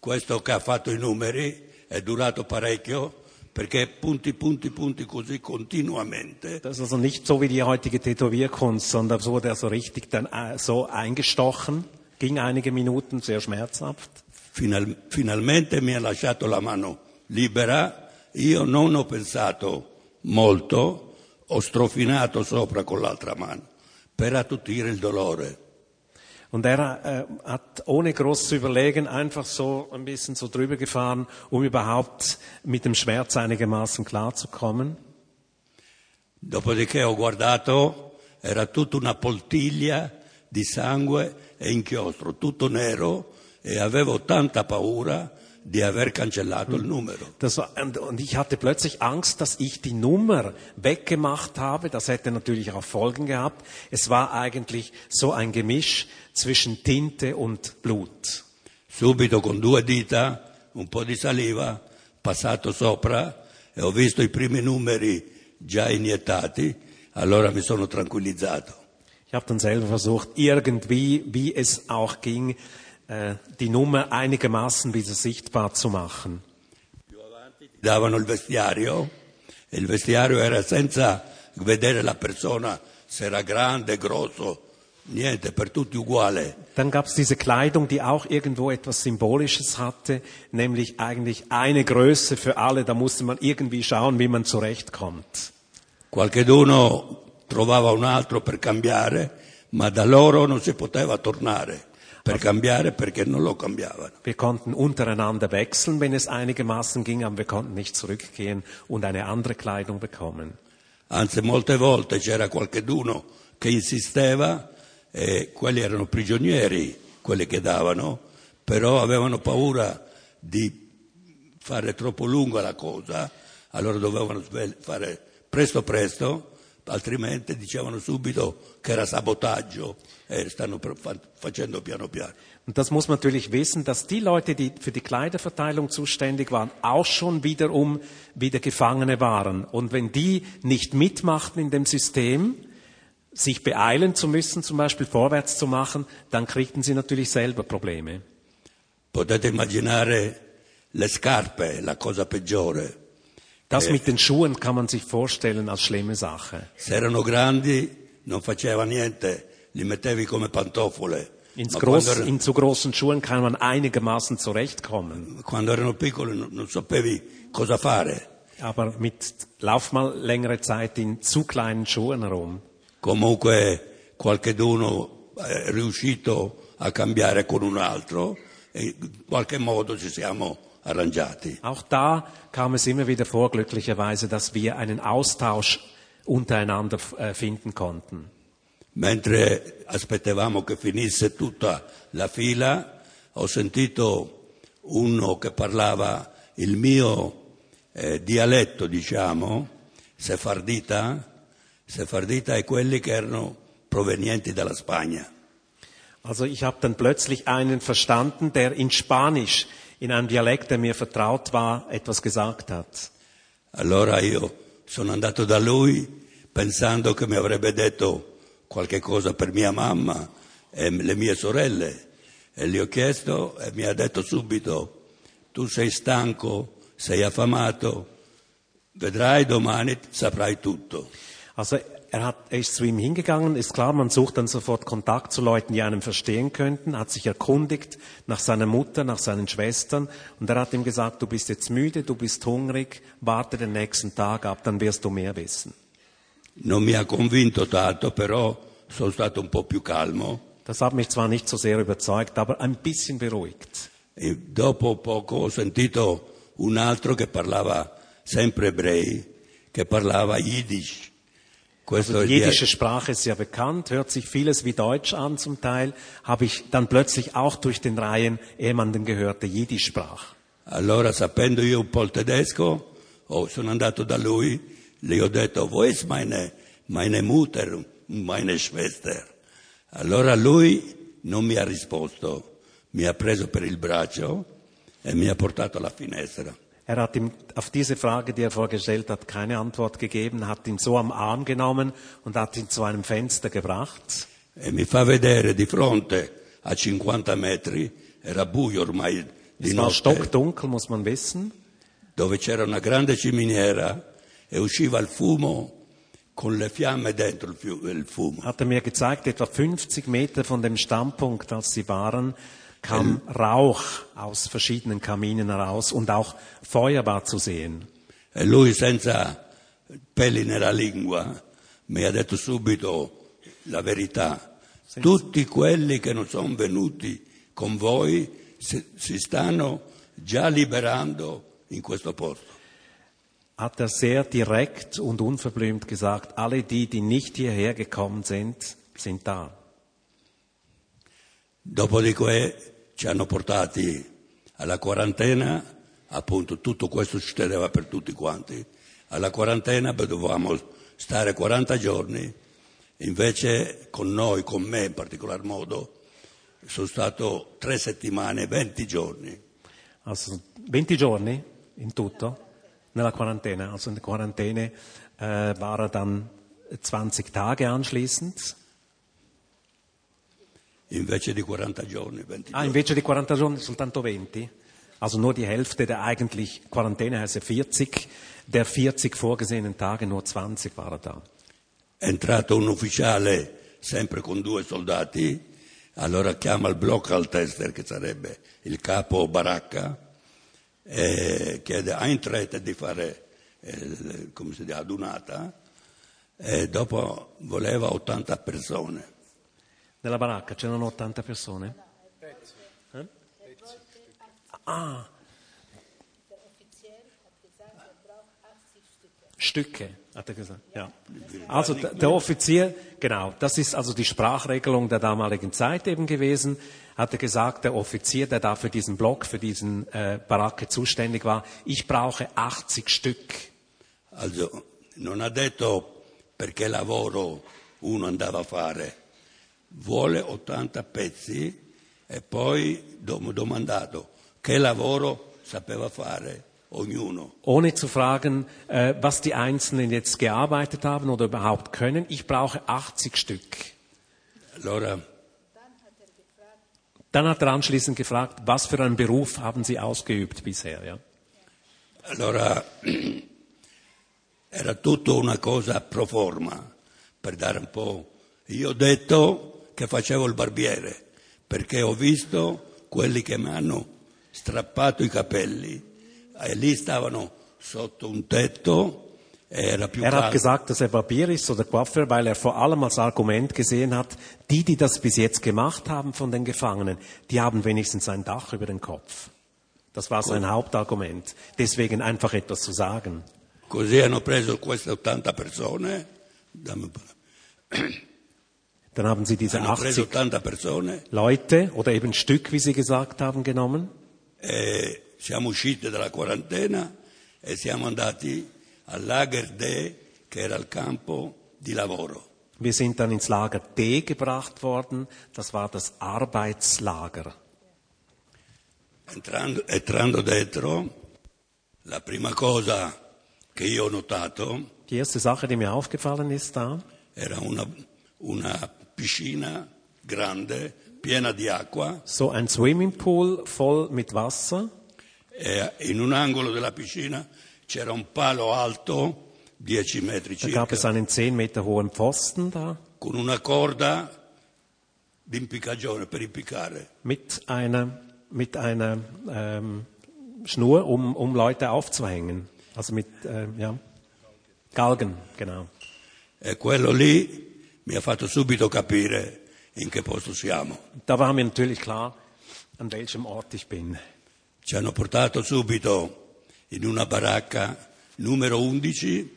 questo che ha fatto i numeri è durato parecchio perché punti, punti, punti così continuamente Das ist also nicht so wie die heutige Tätowierkunst, sondern es wurde also richtig dann äh, so eingestochen, ging einige Minuten, sehr schmerzhaft. Final- finalmente mi ha lasciato la mano libera, io non ho pensato molto, ho strofinato sopra con l'altra mano per attutire il dolore. Und er äh, hat ohne groß zu überlegen einfach so ein bisschen so drüber gefahren, um überhaupt mit dem Schmerz einigermaßen klarzukommen. Dopodiché ho guardato, era tutta una poltiglia di sangue e inchiostro, tutto nero e avevo tanta paura di aver cancellato il numero. Das war, und, und ich hatte plötzlich Angst, dass ich die Nummer weggemacht habe. Das hätte natürlich auch Folgen gehabt. Es war eigentlich so ein Gemisch zwischen Tinte und Blut. Subito con due dita, un po' di saliva, passato sopra e ho visto i primi numeri già iniettati, allora mi sono tranquillizzato. Ich habe dann selber versucht, irgendwie, wie es auch ging, die Nummer einigermaßen wieder sichtbar zu machen. Davano il vestiario e il vestiario era senza vedere la persona se era grande, grosso, niente, per tutti uguale. Dann gab es diese Kleidung, die auch irgendwo etwas Symbolisches hatte, nämlich eigentlich eine Größe für alle. Da musste man irgendwie schauen, wie man zurechtkommt. Qualcheduno trovava un altro per cambiare, ma da loro non si poteva tornare per cambiare perché non lo cambiavano. Wir konnten untereinander wechseln, wenn es einigermaßen ging, aber wir konnten nicht zurückgehen und eine andere Kleidung bekommen. Anzi, molte volte c'era qualcheduno che insisteva e quelli erano prigionieri, quelli che davano, però avevano paura di fare troppo lunga la cosa, allora dovevano fare presto presto, altrimenti dicevano subito che era sabotaggio stanno per- fa- facendo piano piano. Und das muss man natürlich wissen, dass die Leute, die für die Kleiderverteilung zuständig waren, auch schon wiederum wieder Gefangene waren. Und wenn die nicht mitmachten in dem System, sich beeilen zu müssen, zum Beispiel vorwärts zu machen, dann kriegten sie natürlich selber Probleme. Potete immaginare le scarpe, la cosa peggiore. Das mit den Schuhen kann man sich vorstellen als schlimme Sache. Se erano grandi non faceva niente, li mettevi come pantofole. Groß, quando, er- in zu großen Schuhen kann man einigermaßen zurechtkommen. quando erano piccoli non, non sapevi cosa fare. Aber mit, lauf mal längere Zeit in zu kleinen Schuhen herum. Comunque qualcheduno è riuscito a cambiare con un altro e in qualche modo ci siamo arrangiati. Auch da kam es immer wieder vor, glücklicherweise, dass wir einen Austausch untereinander äh, finden konnten. Mentre aspettavamo che finisse tutta la fila, ho sentito uno che parlava il mio eh, dialetto, diciamo, sefardita. Sefardita è quelli che erano provenienti dalla Spagna. Also ich habe dann plötzlich einen verstanden, der in Spanisch, in einem Dialekt, der mir vertraut war, etwas gesagt hat. Allora io sono andato da lui pensando che mi avrebbe detto qualche cosa per mia mamma e le mie sorelle e gli ho chiesto e mi ha detto subito tu sei stanco, sei affamato, vedrai domani saprai tutto. Also er, hat, er ist zu ihm hingegangen, ist klar, man sucht dann sofort Kontakt zu Leuten, die einem verstehen könnten, hat sich erkundigt nach seiner Mutter, nach seinen Schwestern und er hat ihm gesagt, du bist jetzt müde, du bist hungrig, warte den nächsten Tag ab, dann wirst du mehr wissen. Non mi ha convinto tanto, però sono stato un po' più calmo Das hat mich zwar nicht so sehr überzeugt, aber ein bisschen beruhigt. E dopo poco ho sentito un altro che parlava sempre ebrei, che parlava Yiddish. Also die di- jiddische Sprache ist ja bekannt, hört sich vieles wie Deutsch an zum Teil, habe ich dann plötzlich auch durch den Reihen jemanden gehört, der Jiddisch sprach. Allora, sapendo io un po' il tedesco, oh, sono andato da lui, le ho detto, ist meine, meine Mutter, meine Schwester? Allora lui non mi ha risposto, mi ha preso per il braccio e mi ha portato alla finestra. Er hat ihm auf diese Frage, die er vorgestellt hat, keine Antwort gegeben, hat ihn so am Arm genommen und hat ihn zu einem Fenster gebracht. E mi fa vedere di fronte a 50 metri, era buio ormai di Es war notte, stockdunkel, muss man wissen. dove c'era una grande ciminiera e usciva il fumo con le fiamme dentro il, fumo. Hat er mir gezeigt, etwa 50 Meter von dem Standpunkt, als sie waren, kam Rauch aus verschiedenen Kaminen heraus und auch Feuer war zu sehen. E lui senza peli nella lingua mi ha detto subito la verità. Tutti quelli che non sono venuti con voi si, si stanno già liberando in questo posto. Hat er sehr direkt und unverblümt gesagt, alle die, die nicht hierher gekommen sind, sind da. Dopodiché ci hanno portati alla quarantena, appunto tutto questo succedeva per tutti quanti, alla quarantena dovevamo stare 40 giorni, invece con noi, con me in particolar modo, sono stato tre settimane, 20 giorni. Also 20 giorni in tutto nella quarantena. Also in der Quarantäne äh, war er dann 20 Tage anschließend. Invece di 40 giorni, 20 Ah, invece di 40 giorni soltanto 20. Also nur die Hälfte der eigentlich Quarantäne heißt ja 40. Der 40 vorgesehenen Tage nur 20 war er da. È entrato un ufficiale sempre con due soldati, allora chiama il Blockhaltester, che sarebbe il capo baracca, e chiede a Eintritt di fare, eh, come si dice, adunata, e dopo voleva 80 persone. Nella baracca c'erano 80 persone? Eh? Ah, Der Offizier hat gesagt, braucht 80 Stücke. Stücke, hat er gesagt. Ja. Also der, der Offizier, genau, das ist also die Sprachregelung der damaligen Zeit eben gewesen, hat er gesagt, der Offizier, der da für diesen Block, für diesen äh, Baracke zuständig war, ich brauche 80 Stück. Also non ha detto perché lavoro uno andava a fare, vuole 80 pezzi E poi domandato che lavoro sapeva fare ognuno. ohne zu fragen, äh, was die Einzelnen jetzt gearbeitet haben oder überhaupt können. Ich brauche 80 Stück. Allora Dann hat er anschließend gefragt, was für einen Beruf haben Sie ausgeübt bisher? Ja? Allora era tutto una cosa pro forma, per dare un po'. Io ho detto che facevo il barbiere, perché ho visto quelli che mi hanno strappato i capelli e lì stavano sotto un tetto, era più Er hat gesagt, dass er Barbier ist oder Coiffeur, weil er vor allem als Argument gesehen hat, die, die das bis jetzt gemacht haben von den Gefangenen, die haben wenigstens ein Dach über den Kopf. Das war sein Hauptargument. Deswegen einfach etwas zu sagen. Così hanno preso queste 80 persone. Dann haben sie diese hanno preso 80 80 persone Leute oder eben Stück, wie sie gesagt haben, genommen. e siamo usciti dalla quarantena e siamo andati al Lager D, che era il campo di lavoro. Wir sind dann ins Lager D gebracht worden. Das war das Arbeitslager. Entrando, entrando dentro, la prima cosa che io ho notato Die erste Sache, die mir aufgefallen ist da, era una, una piscina grande, piena di acqua, so ein Swimmingpool voll mit Wasser. E in un angolo della piscina c'era un palo alto, 10 metri Da gab es circa, einen 10 Meter hohen Pfosten da con una corda di impiccagione per impiccare. mit einer, mit einer ähm, Schnur, um, um Leute aufzuhängen. Also mit ähm, ja, Galgen, genau. E quello lì mi ha fatto subito capire in che posto siamo. Da war mir natürlich klar, an welchem Ort ich bin. Ci hanno portato subito in una baracca numero 11,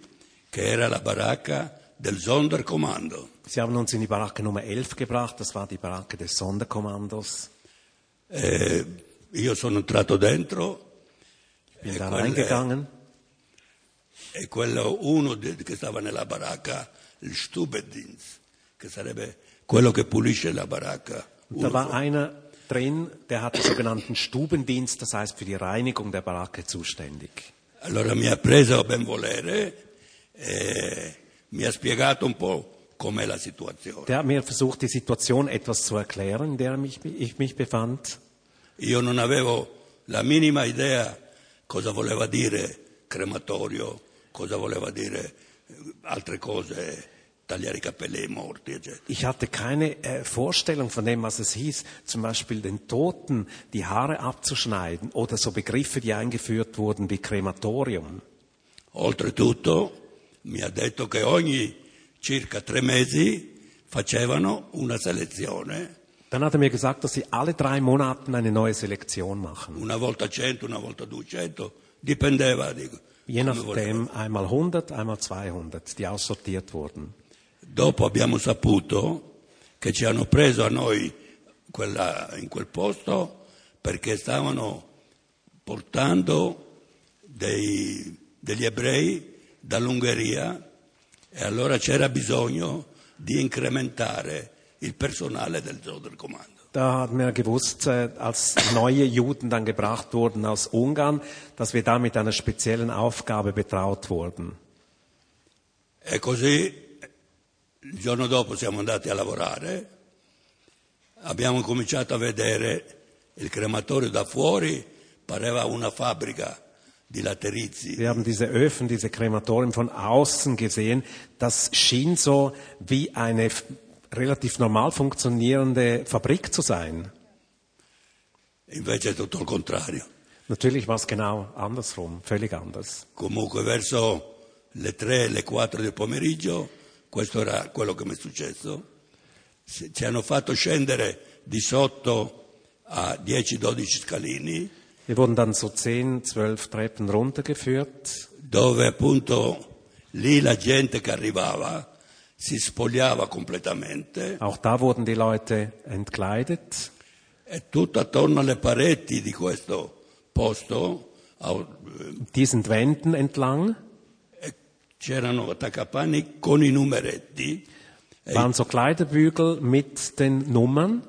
che era la baracca del Sonderkommando. Sie haben uns in die Baracke Nummer 11 gebracht, das war die Baracke des Sonderkommandos. E io sono entrato dentro Bin E da quelle- reingegangen e quello uno de- che stava nella baracca, il Stubedienst, che sarebbe quello che pulisce la baracca. Da war einer drin, der hat den sogenannten Stubendienst, das heißt für die Reinigung der Baracke zuständig. Allora mi ha preso a ben volere e mi ha spiegato un po' com'è la situazione. Der hat mir versucht, die Situation etwas zu erklären, in der mich, ich mich befand. Io non avevo la minima idea cosa voleva dire crematorio, cosa voleva dire altre cose, eccetera. Ich hatte keine äh, Vorstellung von dem, was es hieß, zum Beispiel den Toten die Haare abzuschneiden oder so Begriffe, die eingeführt wurden wie Krematorium. Oltretutto mi ha detto che ogni circa tre mesi facevano una selezione, Dann hat er mir gesagt, dass sie alle drei Monaten eine neue Selektion machen. una volta 100, una volta 200, dipendeva di Je nachdem einmal 100, einmal 200, die aussortiert wurden. Dopo abbiamo saputo che ci hanno preso a noi quella- in quel posto perché stavano portando dei- degli ebrei dall'Ungheria e allora c'era bisogno di incrementare il personale del Sonderkommando. Da hatten wir gewusst, äh, als neue Juden dann gebracht wurden aus Ungarn, dass wir da mit einer speziellen Aufgabe betraut wurden. E così il giorno dopo siamo andati a lavorare, abbiamo cominciato a vedere il crematorio da fuori, pareva una fabbrica di laterizi. Wir haben diese Öfen, diese Krematorien von außen gesehen. Das schien so wie eine relativ normal funktionierende Fabrik zu sein. Invece è tutto il contrario. Natürlich war es genau andersrum, völlig anders. Comunque verso le 3, le 4 del pomeriggio, questo era quello che mi è successo, ci hanno fatto scendere di sotto a 10-12 scalini, Wir wurden dann so 10, 12 Treppen runtergeführt. dove appunto lì la gente che arrivava si spogliava completamente Auch da wurden die Leute entkleidet. e tutto attorno alle pareti di questo posto Diesen Wänden entlang c'erano attaccapanni con i numeretti e waren so Kleiderbügel mit den Nummern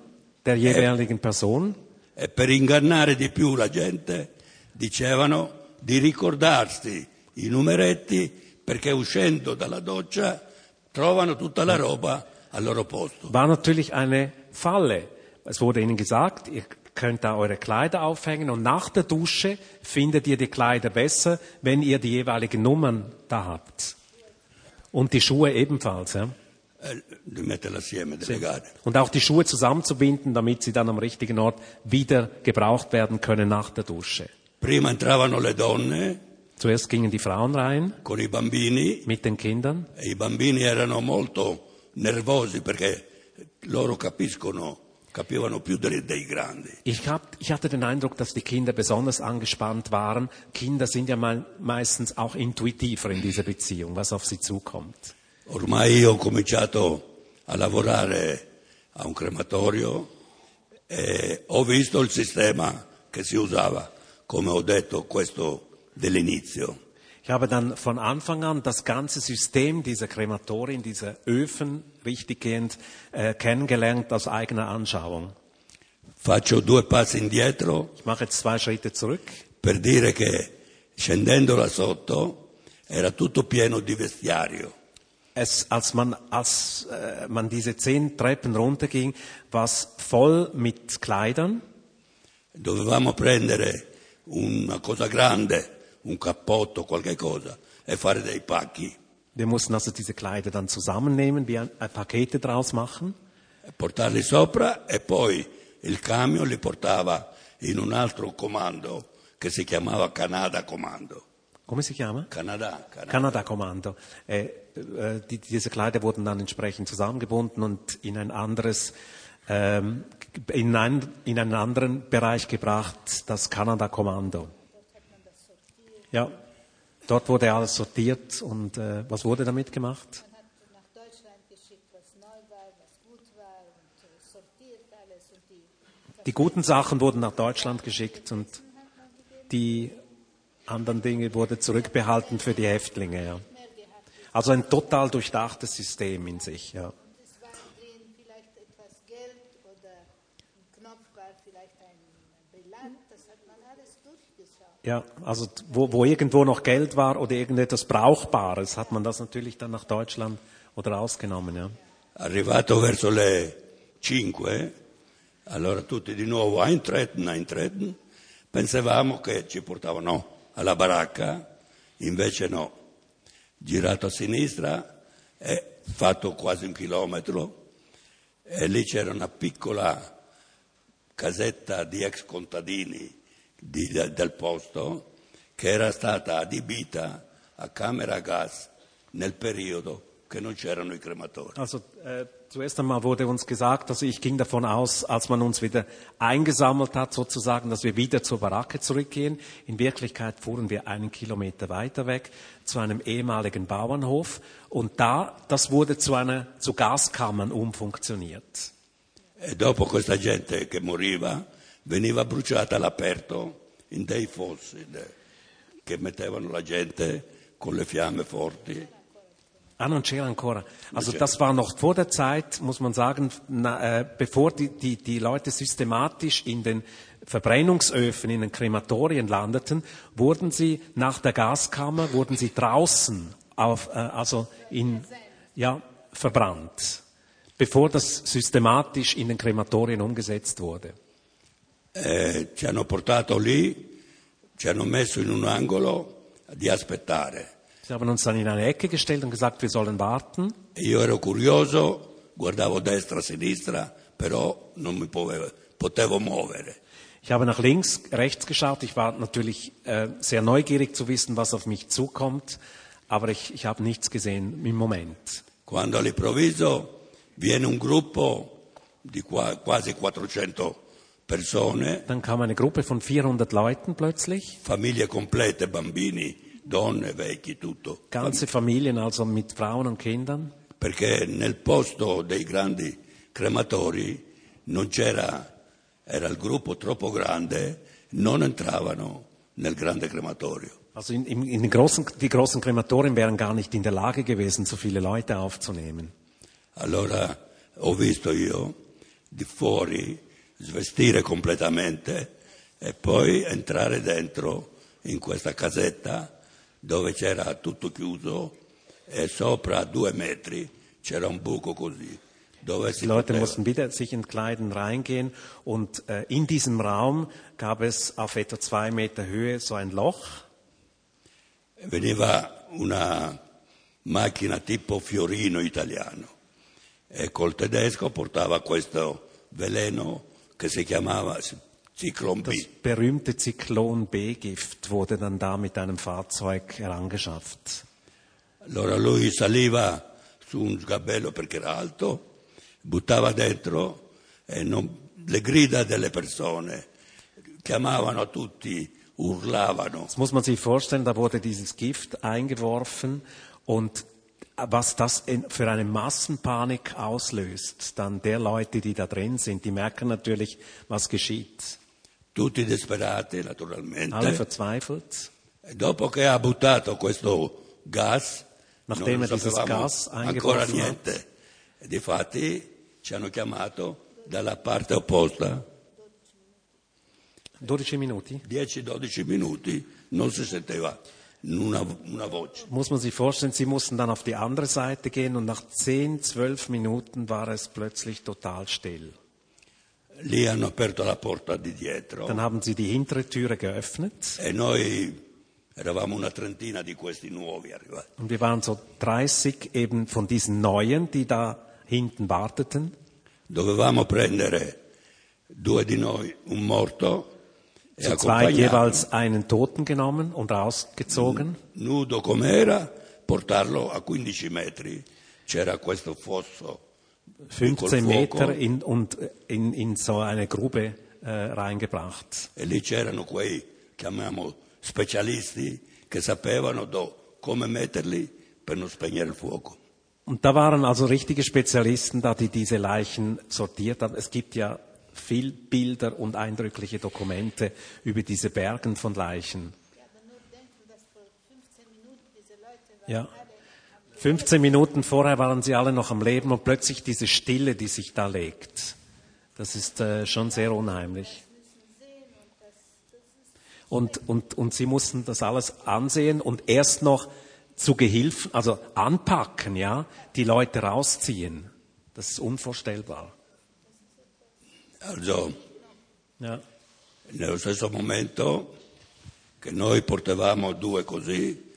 der jeweiligen Person. E per ingannare di più la gente dicevano di ricordarsi i numeretti perché uscendo dalla doccia trovano tutta la roba al loro posto. War natürlich eine Falle. Es wurde ihnen gesagt, ihr könnt da eure Kleider aufhängen und nach der Dusche findet ihr die Kleider besser, wenn ihr die jeweiligen Nummern da habt. Und die Schuhe ebenfalls. Ja? Legare. Und auch die Schuhe zusammenzubinden, damit sie dann am richtigen Ort wieder gebraucht werden können nach der Dusche. Prima entravano le donne Zuerst gingen die Frauen rein con i bambini mit den Kindern. e i bambini erano molto nervosi perché loro capiscono, capivano più dei, dei grandi. Ich, hab, ich hatte den Eindruck, dass die Kinder besonders angespannt waren. Kinder sind ja mal, meistens auch intuitiver in dieser Beziehung, was auf sie zukommt. Ormai ho cominciato a lavorare a un crematorio e ho visto il sistema che si usava, come ho detto questo dell'inizio. Ich habe dann von Anfang an das ganze System dieser Krematorien, dieser Öfen richtiggehend äh, kennengelernt aus eigener Anschauung. Faccio due passi indietro Ich mache jetzt zwei Schritte zurück. per dire che scendendo là sotto era tutto pieno di vestiario. Es, als man, als äh, man diese zehn Treppen runterging, war es voll mit Kleidern. Dovevamo prendere una cosa grande, un cappotto, qualche cosa, e fare dei pacchi, Wir mussten also diese Kleider dann zusammennehmen, wie ein, ein Pakete draus machen. e portarli sopra e poi il camion li portava in un altro comando che si chiamava Canada Comando. Come si chiama? Canada, Canada. Kanada-Kommando. Äh, äh, die, diese Kleider wurden dann entsprechend zusammengebunden und in ein anderes, ähm, in, ein, in einen anderen Bereich gebracht, das Kanada-Kommando. Ja, dort wurde alles sortiert und äh, was wurde damit gemacht? Man hat nach Deutschland geschickt, was neu war, was gut war und äh, sortiert alles und die Die guten Sachen wurden nach Deutschland geschickt und die anderen Dinge wurden zurückbehalten für die Häftlinge. Ja. Also ein total durchdachtes System in sich. Ja. Ja, also wo, wo irgendwo noch Geld war oder irgendetwas Brauchbares, hat man das natürlich dann nach Deutschland oder rausgenommen. Ja. Arrivato verso le 5, allora tutti di nuovo eintreten, eintreten, pensavamo che ci portavano alla baracca, invece no. Girato a sinistra e fatto quasi un chilometro e lì c'era una piccola casetta di ex contadini di- del posto che era stata adibita a camera a gas nel periodo che non c'erano i crematori. Also äh, zuerst einmal wurde uns gesagt, also ich ging davon aus, als man uns wieder eingesammelt hat, sozusagen, dass wir wieder zur Baracke zurückgehen. In Wirklichkeit fuhren wir einen Kilometer weiter weg zu einem ehemaligen Bauernhof und da, das wurde zu einer zu Gaskammern umfunktioniert. E dopo questa gente che moriva veniva bruciata all'aperto in dei fossi che mettevano la gente con le fiamme forti. Ah, non c'era ancora. Also das war noch vor der Zeit, muss man sagen, na, äh, bevor die, die, die Leute systematisch in den Verbrennungsöfen, in den Krematorien landeten, wurden sie nach der Gaskammer, wurden sie draußen auf, äh, also in, ja, verbrannt, bevor das systematisch in den Krematorien umgesetzt wurde. E ci hanno portato lì, ci hanno messo in un angolo di aspettare. Sie haben uns dann in eine Ecke gestellt und gesagt, wir sollen warten. Io ero curioso, guardavo destra, sinistra, però non mi potevo, potevo muovere. Ich habe nach links, rechts geschaut. Ich war natürlich äh, sehr neugierig zu wissen, was auf mich zukommt, aber ich, ich habe nichts gesehen im Moment. Quando all'improvviso viene un gruppo di qua- quasi 400 persone, Dann kam eine Gruppe von 400 Leuten plötzlich, famiglie complete, bambini, donne, vecchi, tutto. ganze Familien, also mit Frauen und Kindern. Perché nel posto dei grandi crematori non c'era, era il gruppo troppo grande, non entravano nel grande crematorio. Also in, in, in den großen, die großen Krematorien wären gar nicht in der Lage gewesen, so viele Leute aufzunehmen. Allora ho visto io di fuori svestire completamente e poi entrare dentro in questa casetta dove c'era tutto chiuso e sopra a due metri c'era un buco così dove si Die Leute poteva- mussten wieder sich entkleiden, reingehen und äh, in diesem Raum gab es auf etwa zwei Meter Höhe so ein Loch. veniva una macchina tipo fiorino italiano e col tedesco portava questo veleno che si chiamava Zyklon Das B. berühmte Zyklon B-Gift wurde dann da mit einem Fahrzeug herangeschafft. Allora lui saliva su un sgabello perché era alto, buttava dentro e non- le grida delle persone chiamavano tutti, urlavano. Das muss man sich vorstellen, da wurde dieses Gift eingeworfen und was das für eine Massenpanik auslöst, dann der Leute, die da drin sind, die merken natürlich, was geschieht. Tutti disperati Alle naturalmente. verzweifelt. E dopo che ha buttato questo gas, Nachdem er dieses gas ancora eingeworfen niente. E difatti ci hanno chiamato dalla parte opposta, 12 Minuten. 10-12 minuti, non si sentiva una, una. Muss man sich vorstellen, sie mussten dann auf die andere Seite gehen und nach 10, 12 Minuten war es plötzlich total still. Lì hanno aperto la porta di dietro Dann haben sie die hintere Türe geöffnet e noi eravamo una trentina di questi nuovi arrivati. und wir waren so 30 eben von diesen Neuen, die da hinten warteten. Dovevamo prendere due di noi un morto Zu zweit jeweils einen Toten genommen und rausgezogen. nudo com'era, portarlo a 15 metri. C'era questo fosso 15 col fuoco Meter in, und in, in so eine Grube äh, reingebracht. e lì c'erano quei, chiamiamo, specialisti che sapevano do- come metterli per non spegnere il fuoco. Und da waren also richtige Spezialisten da, die diese Leichen sortiert haben. Es gibt ja viel Bilder und eindrückliche Dokumente über diese Bergen von Leichen. Ja, aber nur denken, dass vor 15 Minuten diese Leute waren Ja. alle am 15 Minuten vorher waren sie alle noch am Leben und plötzlich diese Stille, die sich da legt. Das ist äh, schon sehr unheimlich. Und, und, und sie mussten das alles ansehen und erst noch zu Gehilfen, also anpacken, ja, die Leute rausziehen. Das ist unvorstellbar. Ja. nello stesso momento che noi portavamo due così,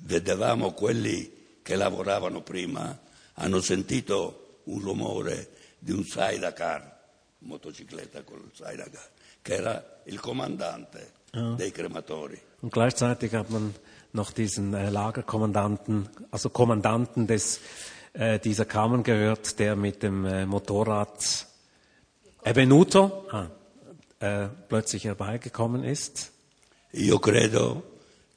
vedevamo quelli che lavoravano prima, hanno sentito un rumore di un Sidecar, motocicletta con il Sidecar, che era il comandante dei crematori. Und gleichzeitig hat man noch diesen äh, Lagerkommandanten, also Kommandanten des, äh, dieser Kammern gehört, der mit dem äh, Motorrad Ebenuto ah, äh, plötzlich herbeigekommen ist. Io credo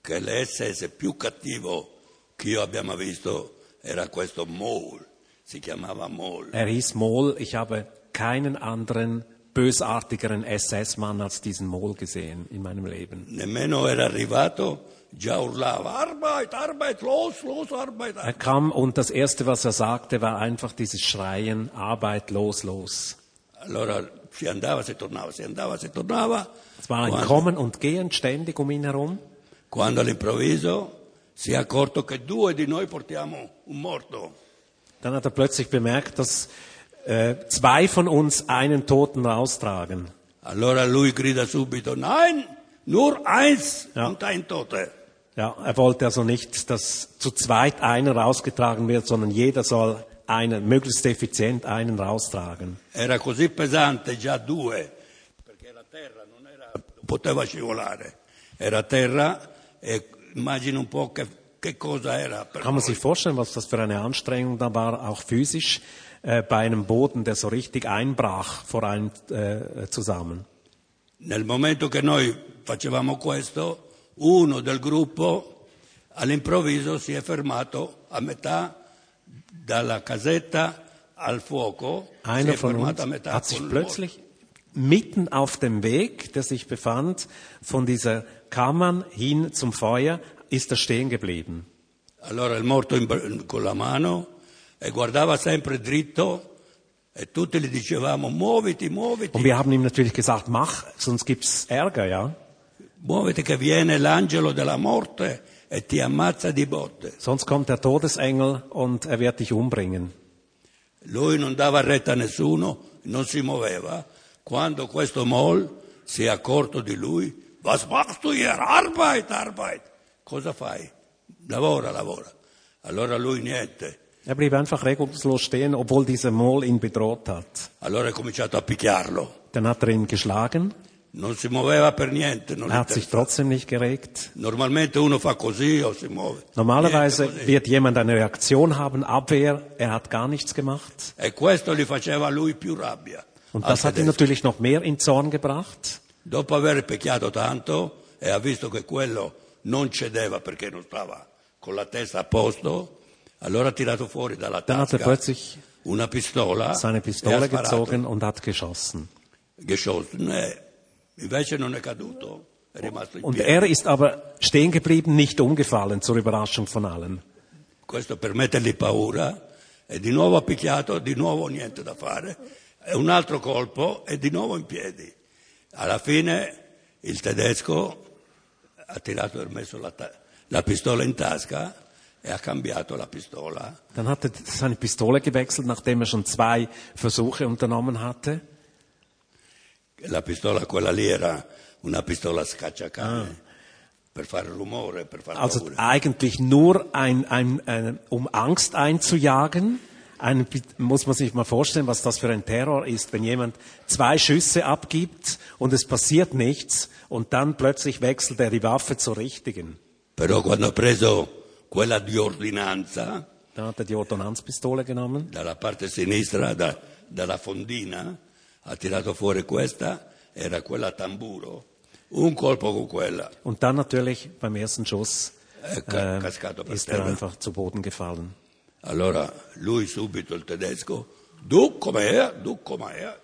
che l'SS più cattivo che io abbia mai visto era questo Mole, si chiamava Mole. Er hieß Mohl. Ich habe keinen anderen bösartigeren SS-Mann als diesen Mohl gesehen in meinem Leben. Nemmeno era arrivato, già urlava, Arbeit, Arbeit, los, los, Arbeit. Er kam und das Erste, was er sagte, war einfach dieses Schreien, Arbeit, los, los. Allora si andava, si tornava, si andava, si tornava. Es war ein Quando, Kommen und Gehen ständig um ihn herum. quando all'improvviso si è accorto che due di noi portiamo un morto. Dann hat er plötzlich bemerkt, dass äh, zwei von uns einen Toten raustragen. Allora lui grida subito, nein, nur eins Ja. und ein Tote. Ja, er wollte also nicht, dass zu zweit einer rausgetragen wird, sondern jeder soll einen, möglichst effizient einen raustragen. Era così pesante, già due, perché era terra, non era, poteva scivolare. Era terra e immagina un po' che, che cosa era Kann man sich vorstellen, was das für eine Anstrengung da war, auch physisch, äh, bei einem Boden, der so richtig einbrach vor einem äh, zusammen. Nel momento che noi facevamo questo, uno del gruppo all'improvviso si è fermato a metà Einer von uns hat sich plötzlich mitten auf dem Weg, der sich befand, von dieser Kammern hin zum Feuer, ist er stehen geblieben. Allora il morto in- con la mano e guardava sempre dritto E tutti gli dicevamo muoviti, muoviti, Und wir haben ihm natürlich gesagt, mach, sonst gibt's Ärger, ja. muoviti che viene l'angelo della morte e ti ammazza di botte. Sonst kommt der Todesengel und er wird dich umbringen. Lui non dava retta a nessuno, non si muoveva. Quando questo Moll si è accorto di lui, was machst du hier? Arbeit, Arbeit. Cosa fai? Lavora, lavora. Allora lui niente. Er blieb einfach regungslos stehen, obwohl dieser Mol ihn bedroht hat. Allora è cominciato a picchiarlo. Dann hat er ihn geschlagen. Non si muoveva per niente. Non Er hat sich trotzdem nicht geregt. Normalmente uno fa così o si muove. Normalerweise Niente wird jemand eine Reaktion haben, Abwehr. Er hat gar nichts gemacht. E questo gli faceva lui più rabbia. Und das hat ihn natürlich noch mehr in Zorn gebracht. Dopo aver picchiato tanto e ha visto che quello non cedeva perché non stava con la testa a posto, allora ha tirato fuori dalla Dann hat er tasca plötzlich una pistola seine e ha Pistole gezogen und hat geschossen. Geschossen. E Und er ist aber stehen geblieben, nicht umgefallen, zur Überraschung von allen. Questo per mettergli paura e di nuovo ha picchiato, di nuovo niente da fare. E un altro colpo e di nuovo in piedi. Alla fine il tedesco ha tirato e messo la, la pistola in tasca e ha cambiato la pistola. Dann hat er seine Pistole gewechselt, nachdem er schon zwei Versuche unternommen hatte. La pistola, quella lì, era una pistola scacciacane per fare rumore, per fare Also paura. eigentlich nur ein, ein, ein, um Angst einzujagen. Ein, muss man sich mal vorstellen, was das für ein Terror ist, wenn jemand zwei Schüsse abgibt und es passiert nichts und dann plötzlich wechselt er die Waffe zur richtigen. Però quando preso quella di ordinanza, Dann hat er die Ordonnanzpistole genommen dalla parte sinistra, da- dalla fondina, ha tirato fuori questa, era quella tamburo, un colpo con quella, und dann natürlich beim ersten Schuss äh, ist er terra. einfach zu Boden gefallen. Allora lui subito, il tedesco, du come è, du come è.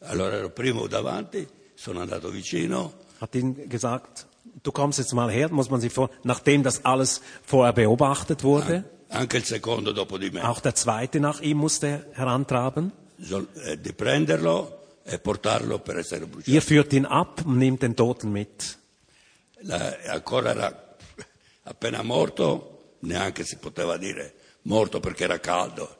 Allora ero primo davanti, sono andato vicino, Hat ihm gesagt, du kommst jetzt mal her, muss man sich vor, nachdem das alles vorher beobachtet wurde, anche il secondo dopo di me, auch der zweite nach ihm musste herantraben. So- eh, di prenderlo e portarlo per essere bruciato. Ihr führt ihn ab und nehmt den Toten mit. La- ancora era appena morto, neanche si poteva dire morto perché era caldo.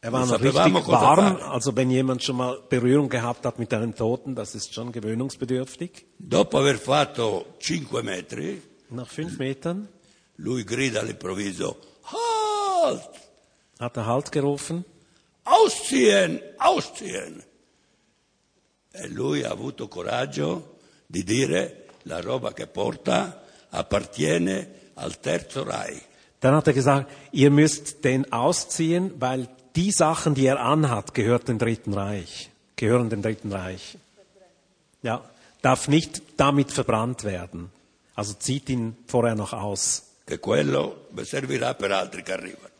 Er war noch richtig warm, also wenn jemand schon mal Berührung gehabt hat mit einem Toten, das ist schon gewöhnungsbedürftig. Dopo aver fatto 5 metri, Nach fünf Metern lui grida all'improvviso, halt, hat er Halt gerufen ausziehen, ausziehen. E lui ha avuto coraggio di dire la roba che porta appartiene al terzo Reich. Dann hat er gesagt, ihr müsst den ausziehen, weil die Sachen, die er anhat, gehört dem Dritten Reich, gehören dem Dritten Reich. Ja, darf nicht damit verbrannt werden. Also zieht ihn vorher noch aus.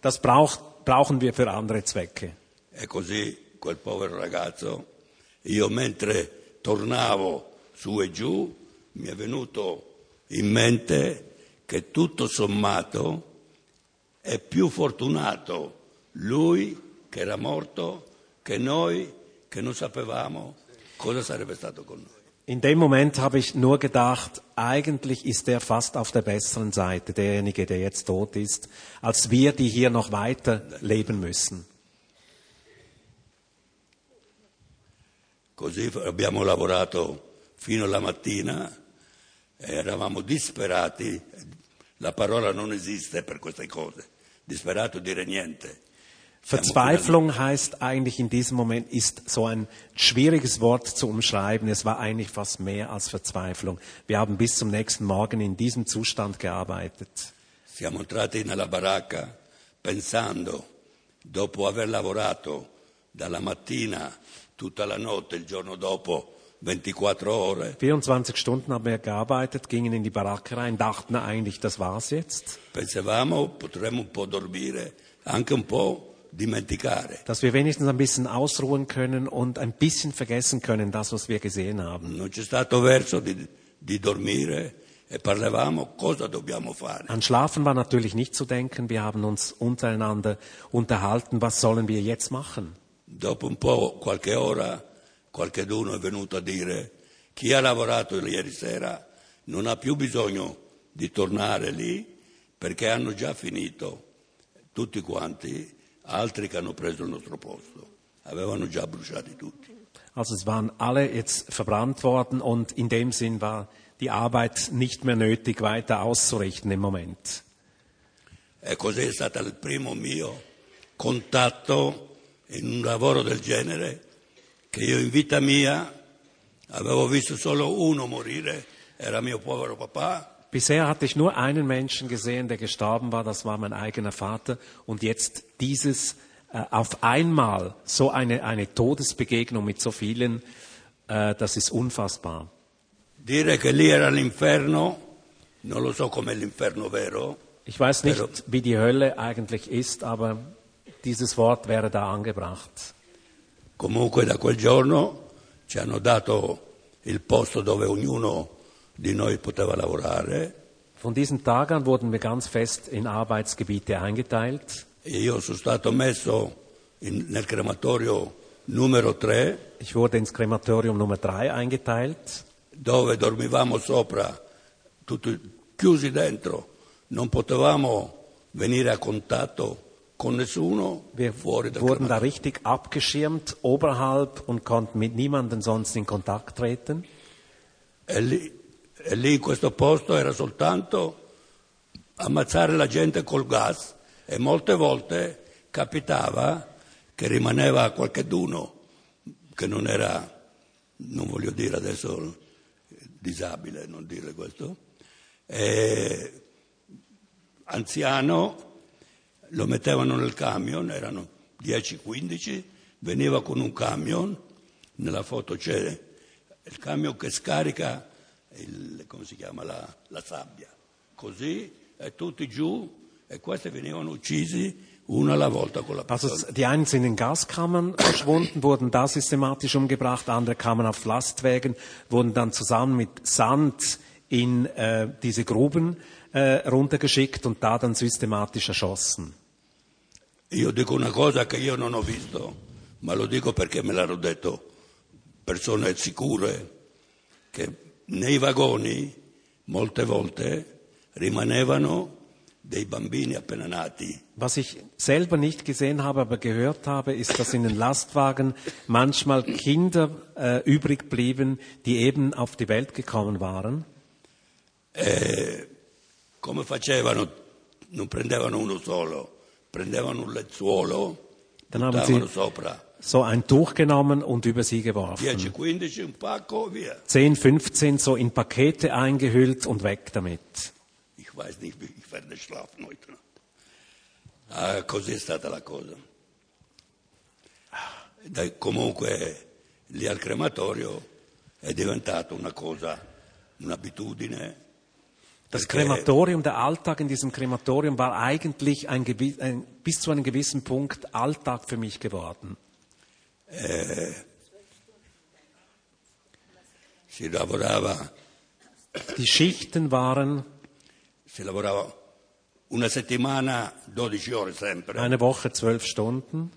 Das braucht, brauchen wir für andere Zwecke. E così quel povero ragazzo, io mentre tornavo su e giù, mi è venuto in mente che tutto sommato è più fortunato lui che era morto che noi che non sapevamo cosa sarebbe stato con noi. In dem Moment habe ich nur gedacht, eigentlich ist er fast auf der besseren Seite, derjenige, der jetzt tot ist, als wir, die hier noch weiter leben müssen. Così abbiamo lavorato fino alla mattina, e eravamo disperati, la parola non esiste per queste cose, disperato dire niente. Verzweiflung heißt eigentlich in diesem Moment, ist so ein schwieriges Wort zu umschreiben. Es war eigentlich fast mehr als Verzweiflung. Wir haben bis zum nächsten Morgen in diesem Zustand gearbeitet. Siamo entrati nella baracca pensando, dopo aver lavorato dalla mattina tutta la notte, il giorno dopo 24 ore, 24 Stunden haben wir gearbeitet, gingen in die Baracke rein, dachten eigentlich, das war's jetzt. pensavamo potremmo un po' dormire, anche un po' dimenticare. Dass wir wenigstens ein bisschen ausruhen können und ein bisschen vergessen können, das, was wir gesehen haben. Non c'è stato verso di, di dormire e parlavamo cosa dobbiamo fare. An Schlafen war natürlich nicht zu denken. Wir haben uns untereinander unterhalten, was sollen wir jetzt machen? Dopo un po', qualche ora, qualcheduno è venuto a dire chi ha lavorato ieri sera non ha più bisogno di tornare lì perché hanno già finito tutti quanti, altri che hanno preso il nostro posto. Avevano già bruciati tutti. Also es waren alle jetzt verbrannt worden und in dem Sinn war die Arbeit nicht mehr nötig weiter auszurichten im Moment. E così è stato il primo mio contatto in un lavoro del genere che io in vita mia avevo visto solo uno morire, era mio povero papà, Bisher hatte ich nur einen Menschen gesehen, der gestorben war, das war mein eigener Vater. Und jetzt dieses äh, auf einmal, so eine, eine Todesbegegnung mit so vielen, äh, das ist unfassbar. Dire che lì era l'inferno, non lo so com'è l'inferno vero, Ich weiß nicht, wie die Hölle eigentlich ist, aber dieses Wort wäre da angebracht. comunque da quel giorno ci hanno dato il posto dove ognuno di noi poteva lavorare Von diesem Tag an wurden wir ganz fest in Arbeitsgebiete eingeteilt. e io sono stato messo in- nel crematorio numero 3 Ich wurde ins Krematorium Nummer drei eingeteilt. dove dormivamo sopra, tutti chiusi dentro, non potevamo venire a contatto Wir wurden da richtig abgeschirmt, oberhalb und konnten mit niemandem sonst in Kontakt treten. E lì, e lì in questo posto era soltanto ammazzare la gente col gas e molte volte capitava che rimaneva qualcheduno che non era, non voglio dire adesso disabile, non dire questo, anziano, lo mettevano nel camion, erano 10-15, veniva con un camion, nella foto c'è il camion che scarica il, come si chiama, la, la sabbia, così e tutti giù e questi venivano uccisi uno alla volta con la Also pistola. es- die einen sind in Gaskammern verschwunden, wurden da systematisch umgebracht, andere kamen auf Lastwägen, wurden dann zusammen mit Sand in äh, diese Gruben äh, runtergeschickt und da dann systematisch erschossen. Io dico una cosa che io non ho visto, ma lo dico perché me l'hanno detto persone sicure, che nei vagoni molte volte rimanevano dei bambini appena nati. Was ich selber nicht gesehen habe, aber gehört habe, ist, dass in den Lastwagen manchmal Kinder äh, übrig blieben, die eben auf die Welt gekommen waren. Come facevano? Non prendevano uno solo, prendevano un lenzuolo, haben buttavano sopra so ein Tuch genommen und über sie geworfen. 10-15, un pacco, via. 10, 15 so in Pakete eingehüllt und weg damit. Ich weiß nicht, ich werde schlafen heute Nacht. Ah, così è stata la cosa. Dai, comunque lì al crematorio è diventato una cosa, un'abitudine. Das perché Krematorium, der Alltag in diesem Krematorium war eigentlich ein, ein, bis zu einem gewissen Punkt Alltag für mich geworden. si lavorava, Die Schichten waren si lavorava una settimana 12 ore sempre, eine Woche zwölf Stunden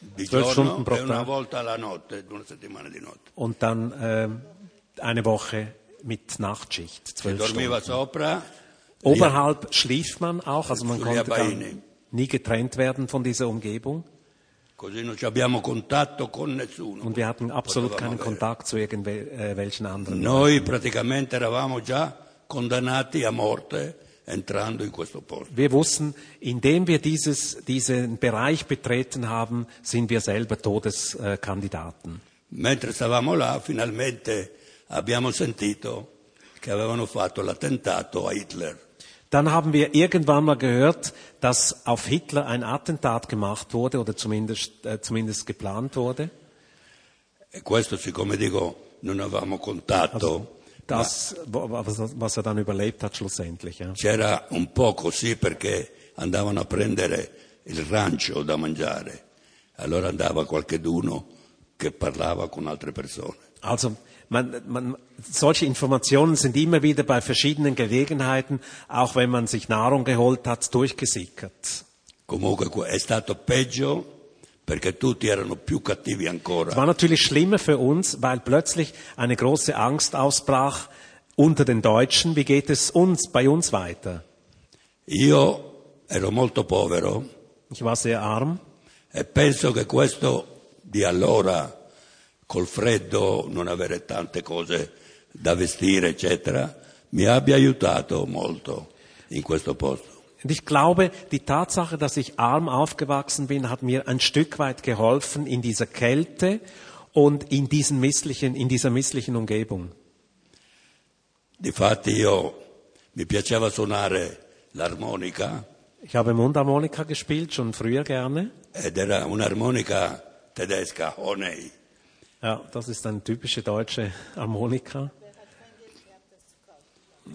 di zwölf giorno Stunden pro e una Tag. volta alla notte, una settimana di notte. und dann ähm, eine Woche mit Nachtschicht, zwölf Stunden. Oberhalb schlief man auch, also man konnte nie getrennt werden von dieser Umgebung. Und wir hatten absolut keinen. Kontakt zu irgendwelchen anderen. Noi praticamente eravamo già condannati a morte entrando in questo posto. Wir wussten, indem wir dieses, diesen Bereich betreten haben, sind wir selber Todeskandidaten. Mentre stavamo là, finalmente abbiamo sentito che avevano fatto l'attentato a Hitler. Dann haben wir irgendwann mal gehört, dass auf Hitler ein Attentat gemacht wurde oder zumindest, äh, zumindest geplant wurde. E questo, siccome dico, non avevamo contatto, Das, was, was er dann überlebt hat schlussendlich. Ja. c'era un po' così perché andavano a prendere il rancio da mangiare. Allora andava qualcheduno che parlava con altre persone. Also man, man, solche Informationen sind immer wieder bei verschiedenen Gelegenheiten, auch wenn man sich Nahrung geholt hat, durchgesickert. Comunque que- è stato peggio perché tutti erano più cattivi ancora. Es war natürlich schlimmer für uns, weil plötzlich eine große Angst ausbrach unter den Deutschen. Wie geht es uns, bei uns weiter? Io ero molto povero Ich war sehr arm e penso che questo di allora, col freddo, non avere tante cose da vestire, eccetera, mi abbia aiutato molto in questo posto. Und ich glaube, die Tatsache, dass ich arm aufgewachsen bin, hat mir ein Stück weit geholfen in dieser Kälte und in, diesen misslichen, in dieser misslichen Umgebung. Difatti io mi piaceva suonare l'armonica Ich habe Mundharmonika gespielt, schon früher gerne. ed era un'armonica tedesca, Honey. Ja, das ist eine typische deutsche Harmonika.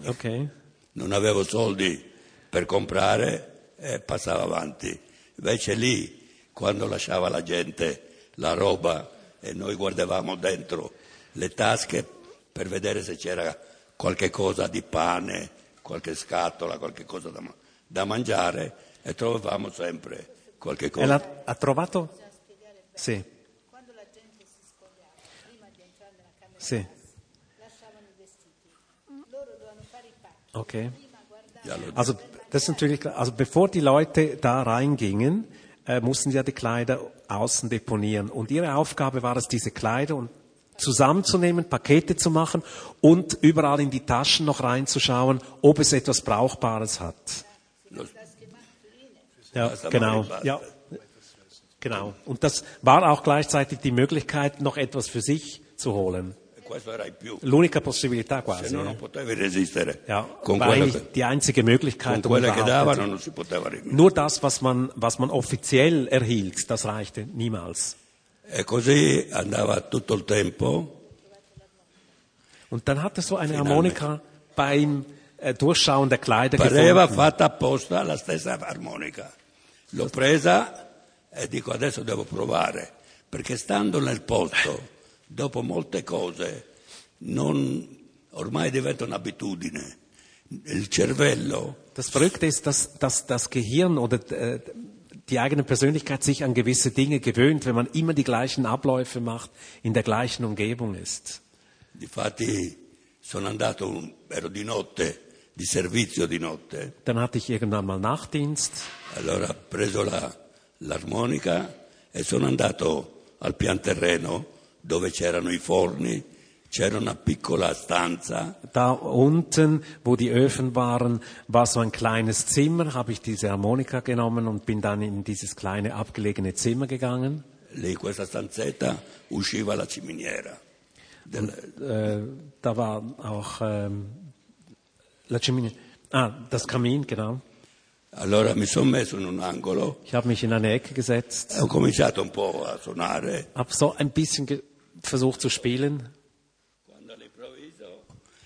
Okay. Non avevo soldi per comprare e passavo avanti. Invece lì, quando lasciava la gente la roba e noi guardavamo dentro le tasche per vedere se c'era qualche cosa di pane, qualche scatola, qualche cosa da, da mangiare e trovavamo sempre qualche E cosa. l'ha- ha trovato? Sì, pacchi. okay. Also das ist natürlich, also bevor die Leute da reingingen, äh, mussten sie ja die Kleider außen deponieren. Und ihre Aufgabe war es, diese Kleider zusammenzunehmen, Pakete zu machen und überall in die Taschen noch reinzuschauen, ob es etwas Brauchbares hat. Ja, genau. Ja, genau. Und das war auch gleichzeitig die Möglichkeit, noch etwas für sich zu holen. L'unica possibilità Se quasi. no eh. non potevi resistere. Ja, con eigentlich che, die einzige Möglichkeit, con quelle che davano non si poteva resistere. Nur das, was man, was man offiziell erhielt, das reichte niemals. E così andava tutto il tempo Und dann hat er so eine Harmonika beim äh, Durchschauen der Kleider Pareva gefunden. fatta apposta la stessa armonica. L'ho presa e dico adesso devo provare, perché stando nel posto, dopo molte cose, non, ormai diventa un'abitudine. Il cervello Das Verrückte ist, dass, dass das Gehirn oder äh, die eigene Persönlichkeit sich an gewisse Dinge gewöhnt, wenn man immer die gleichen Abläufe macht, in der gleichen Umgebung ist. Difatti sono andato, ero di notte, di servizio di notte, Dann hatte ich irgendwann mal Nachtdienst. allora ho preso la- l'armonica e sono andato al pian terreno dove c'erano i forni, c'era una piccola stanza Da unten, wo die Öfen waren, war so ein kleines Zimmer, habe ich diese Harmonika genommen und bin dann in dieses kleine abgelegene Zimmer gegangen. lì questa stanzetta usciva la ciminiera. Del- Äh, da war auch ähm, La Chimine. Ah, das Kamin, genau. allora mi sono messo in un angolo Ich habe mich in eine Ecke gesetzt, ho cominciato un po' a suonare. habe so ein bisschen versucht zu spielen.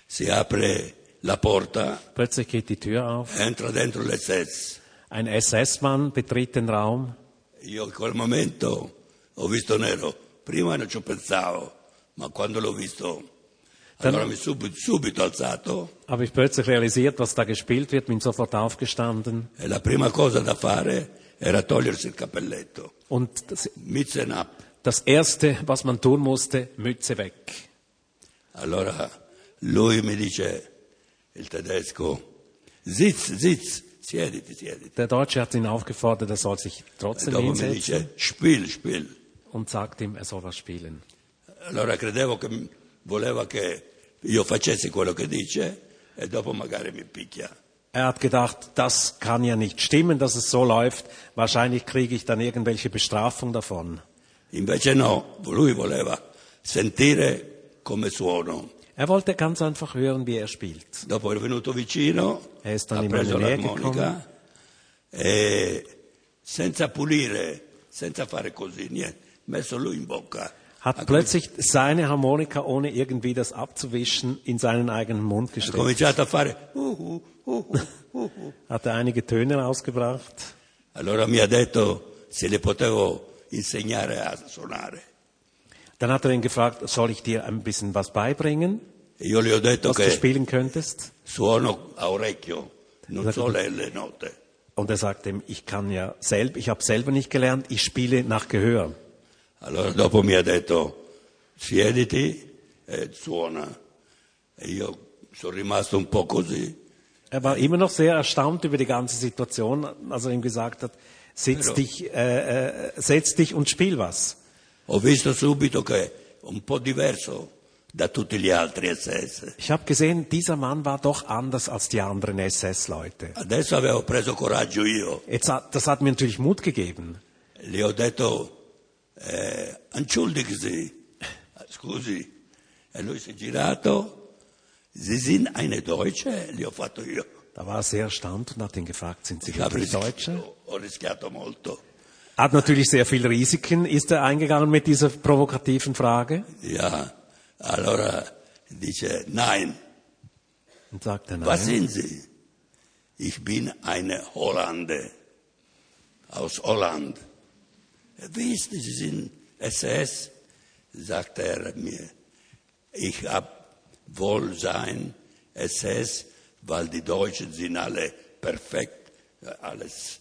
Si apre la porta, Plötzlich geht die Tür auf. entra dentro l'SS. Ein SS-Mann betritt den Raum. Io in quel momento ho visto nero, prima non ci pensavo, ma quando l'ho visto, subito, subito alzato Habe ich plötzlich realisiert, was da gespielt wird, bin sofort aufgestanden. e Und das. Das Erste, was man tun musste, Mütze weg. Allora lui mi dice, il tedesco, sitz, sitz, siediti, siediti. Der Deutsche hat ihn aufgefordert, er soll sich E trotzdem mi hinsetzen dice, spiel, spiel. und sagt ihm, er soll was spielen. Allora credevo che voleva che io facessi quello che dice e dopo magari mi picchia. Er hat gedacht, das kann ja nicht stimmen, dass es so läuft. Wahrscheinlich kriege ich dann irgendwelche Bestrafung davon. Invece no, lui voleva sentire come suono. Er wollte ganz einfach hören, wie er spielt. Dopo è venuto vicino, E è stato ha in preso maniera l'armonica e senza pulire, senza fare così, niente, messo lui in bocca. Hat Ha plötzlich seine Harmonika, ohne irgendwie das abzuwischen, in seinen eigenen Mund gesteckt. cominciato a fare uh, uh, uh, uh, uh, uh. Hat er einige Töne rausgebracht. Allora mi ha detto se le potevo insegnare a suonare. Dann hat er ihn gefragt, soll ich dir ein bisschen was beibringen, io le ho detto was du che spielen könntest? suono a orecchio, non so le, le note. Und er sagt ihm, ich kann ja selber, ich habe selber nicht gelernt, ich spiele nach Gehör. Allora dopo mi ha detto siediti e suona. E io sono rimasto un po' così. Er war immer noch sehr erstaunt über die ganze Situation, als er ihm gesagt hat, setz dich, äh, äh, setz dich und spiel was. Ho visto subito che è un po' diverso da tutti gli altri SS. Ich habe gesehen, dieser Mann war doch anders als die anderen SS-Leute. Adesso avevo preso coraggio io. Jetzt hat, das hat mir natürlich Mut gegeben. Gli ho detto, eh, entschuldigen Sie, scusi. E lui si è girato, Sie sind eine Deutsche? Gli ho fatto io. Da war er sehr erstaunt und hat ihn gefragt, sind Sie Ich habe wirklich rischiato, Deutsche? Hat natürlich sehr viel Risiken, ist er eingegangen mit dieser provokativen Frage Ja, allora dice, nein, und sagte was nein. sind Sie? Ich bin eine Hollande, aus Holland. Wie ist das? Sie sind SS? Sagt er mir. Ich hab Wohlsein, SS, weil die Deutschen sind alle perfekt, alles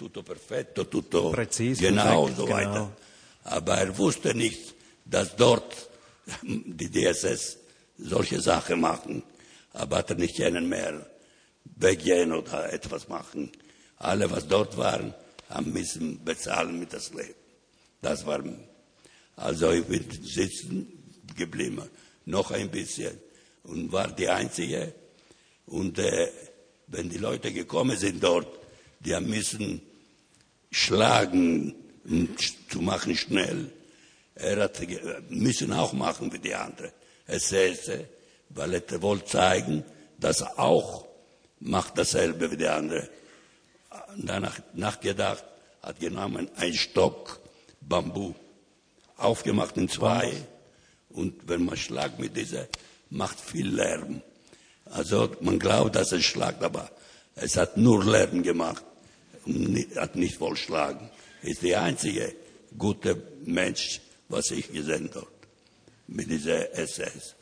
tutto perfetto, tutto Präzise, genau perfekt, so genau. weiter. Aber er wusste nicht, dass dort die DSS solche Sachen machen. Aber hat er nicht kennen mehr weggehen oder etwas machen. Alle, was dort waren, haben müssen bezahlen mit das Leben. Das war, also ich bin sitzen geblieben, noch ein bisschen und war die Einzige. Und äh, wenn die Leute gekommen sind dort, die haben müssen schlagen, sch- zu machen schnell. Er hat müssen auch machen wie die anderen. Er säße, weil er wollte zeigen, dass er auch macht dasselbe wie die anderen. Danach nachgedacht, hat genommen einen Stock Bambu, aufgemacht in zwei. Und wenn man schlagt mit dieser, macht viel Lärm. Also man glaubt, dass es schlagt, aber es hat nur Lärm gemacht hat nicht voll schlagen. Ist der einzige gute Mensch, was ich gesehen habe mit dieser SS.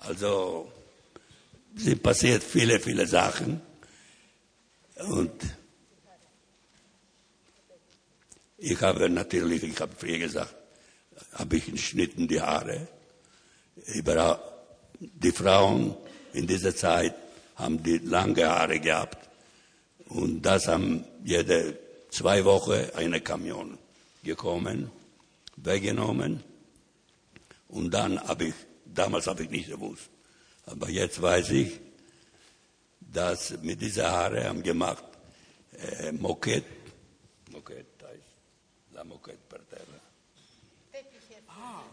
Also sind passiert viele, viele Sachen und ich habe natürlich, ich habe früher gesagt, habe ich geschnitten die Haare. Die Frauen in dieser Zeit haben die lange Haare gehabt. Und das haben jede zwei Wochen eine Kamion gekommen, weggenommen. Und dann habe ich, damals habe ich nicht gewusst, aber jetzt weiß ich, dass mit dieser Haare haben gemacht äh, Moquette, Moquette heißt, la Moquette per terra.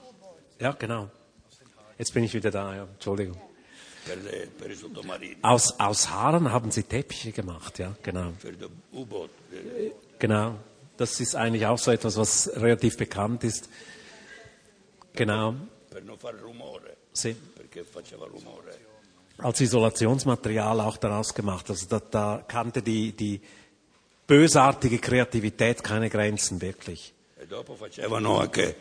U-Boot. Ja, genau. Jetzt bin ich wieder da, ja. Entschuldigung. Aus, aus Haaren haben sie Teppiche gemacht, ja, genau. Genau. Das ist eigentlich auch so etwas, was relativ bekannt ist. Genau. Sie, als Isolationsmaterial auch daraus gemacht. Also da, da kannte die, die bösartige Kreativität keine Grenzen, wirklich. E.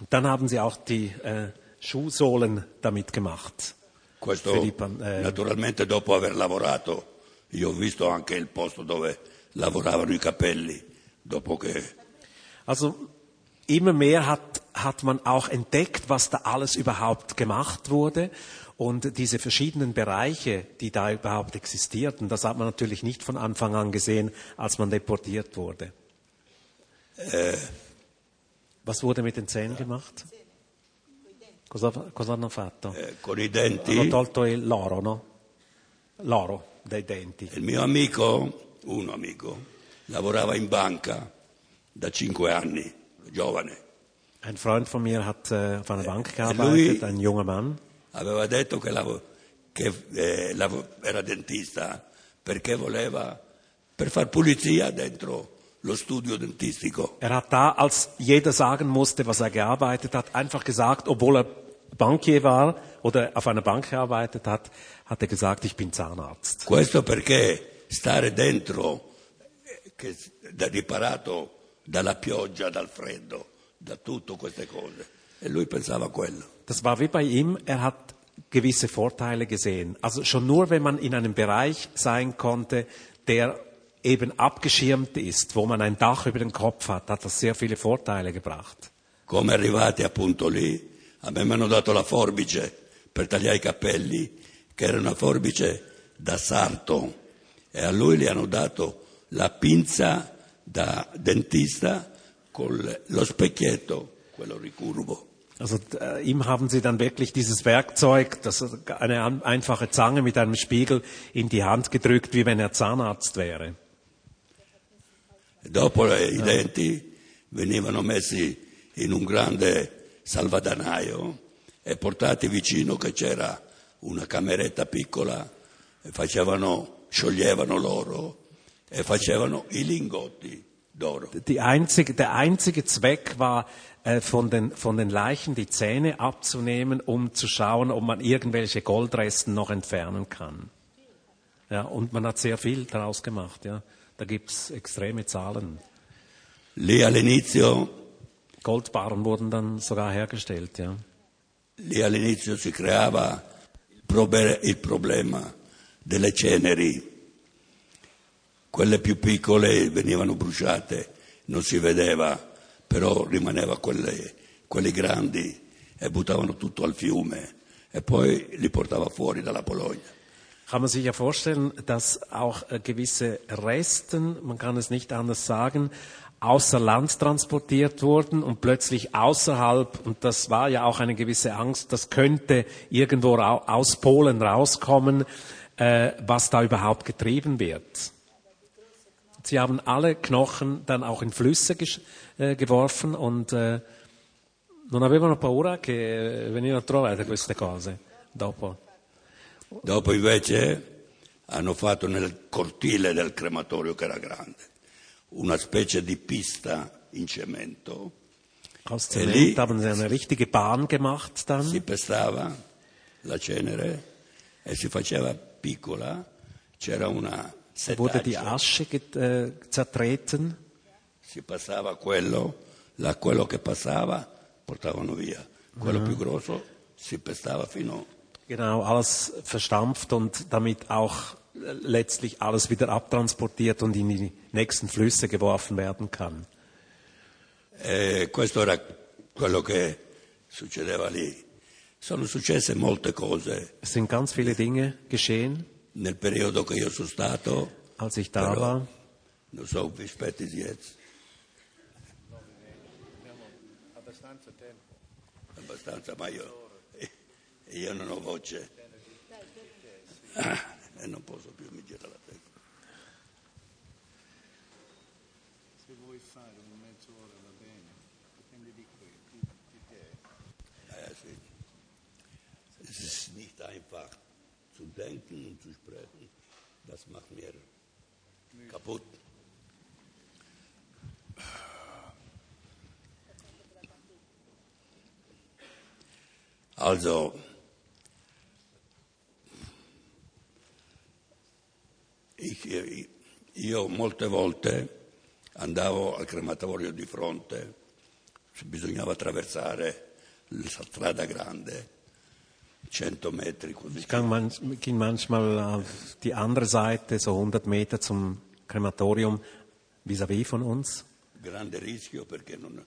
Und dann haben sie auch die äh, Schuhsohlen damit gemacht. Questo pan- eh. naturalmente dopo aver lavorato, io ho visto anche il posto dove lavoravano i capelli, dopo che Also immer mehr hat, hat man auch entdeckt, was da alles überhaupt gemacht wurde. Und diese verschiedenen Bereiche, die da überhaupt existierten, das hat man natürlich nicht von Anfang an gesehen, als man deportiert wurde. Was wurde mit den Zähnen gemacht? Cosa, cosa hanno fatto? eh, con i Hanno denti, tolto il- l'oro, no? L'oro dai denti. il mio amico, un amico, lavorava in banca da cinque anni, giovane. Ein Freund von mir hat äh, auf einer Bank lui- gearbeitet, ein junger Mann. Aveva detto che, lavo- che, eh, lavo- era dentista perché voleva per far pulizia dentro lo studio dentistico. Er hat da, als jeder sagen musste, was er gearbeitet hat, einfach gesagt, obwohl er Bankier war oder auf einer Bank gearbeitet hat, hat er gesagt, ich bin Zahnarzt. Questo perché stare dentro, che, da riparato dalla pioggia, dal freddo, da tutte queste cose. E lui pensava quello. Das war wie bei ihm, er hat gewisse Vorteile gesehen. Also schon nur, wenn man in einem Bereich sein konnte, der eben abgeschirmt ist, wo man ein Dach über den Kopf hat, hat das sehr viele Vorteile gebracht. Come arrivati appunto lì, a me mi hanno dato la forbice per tagliare i capelli, che era una forbice da sarto, e a lui gli hanno dato la pinza da dentista con lo specchietto, quello ricurvo. Also äh, ihm haben sie dann wirklich dieses Werkzeug, das eine einfache Zange mit einem Spiegel, in die Hand gedrückt, wie wenn er Zahnarzt wäre. Dopo i denti venivano messi in un grande salvadanaio e portati vicino che c'era una cameretta piccola e facevano, scioglievano l'oro e facevano i lingotti d'oro. Einzige, der einzige Zweck war, äh, von, den, von den Leichen die Zähne abzunehmen, um zu schauen, ob man irgendwelche Goldresten noch entfernen kann. Ja, und man hat sehr viel daraus gemacht. Ja. Da gibt's extreme Zahlen. Lì all'inizio, Goldbarren wurden dann sogar hergestellt. Ja. lì all'inizio si creava il problema delle ceneri. Quelle più piccole venivano bruciate, non si vedeva, però rimaneva quelle, quelli grandi e buttavano tutto al fiume e poi li portava fuori dalla Polonia. Kann man sich ja vorstellen, dass auch äh, gewisse Resten, man kann es nicht anders sagen, außer Land transportiert wurden und plötzlich außerhalb, und das war ja auch eine gewisse Angst, das könnte irgendwo aus Polen rauskommen, äh, was da überhaupt getrieben wird. Sie haben alle Knochen dann auch in Flüsse äh, geworfen und äh, non avevano paura che venivano trovate queste cose dopo. Dopo invece hanno fatto nel cortile del crematorio che era grande una specie di pista in cemento, Aus Zement lì- haben sie eine richtige Bahn gemacht dann. si pestava la cenere e si faceva piccola, c'era una wurde die setaccia, Asche get, äh, zertreten. si passava quello, la, quello che passava portavano via, quello più grosso si pestava fino Genau, alles verstampft und damit auch äh, letztlich alles wieder abtransportiert und in die nächsten Flüsse geworfen werden kann. E questo era quello che succedeva lì. Sono successe molte cose Es sind ganz viele Dinge geschehen, nel periodo che io sono stato, als ich da Però- war. non so, vi aspetti jetzt. Abbastanza tempo. abbastanza, ma io, io non ho voce Ah, e non posso più mi gira la testa. Se vuoi fare un mezz'ora va bene, dipende di, que, di, te. Eh, sì. Es ist nicht einfach zu denken und zu sprechen. Das macht mir kaputt. Also, ich, ich- io molte volte andavo al crematorio di fronte, bisognava attraversare la strada grande, 100 metri così. Ich ging, manch, ging manchmal auf die andere Seite, so 100 Meter zum Krematorium vis-à-vis von uns. Grande rischio perché non.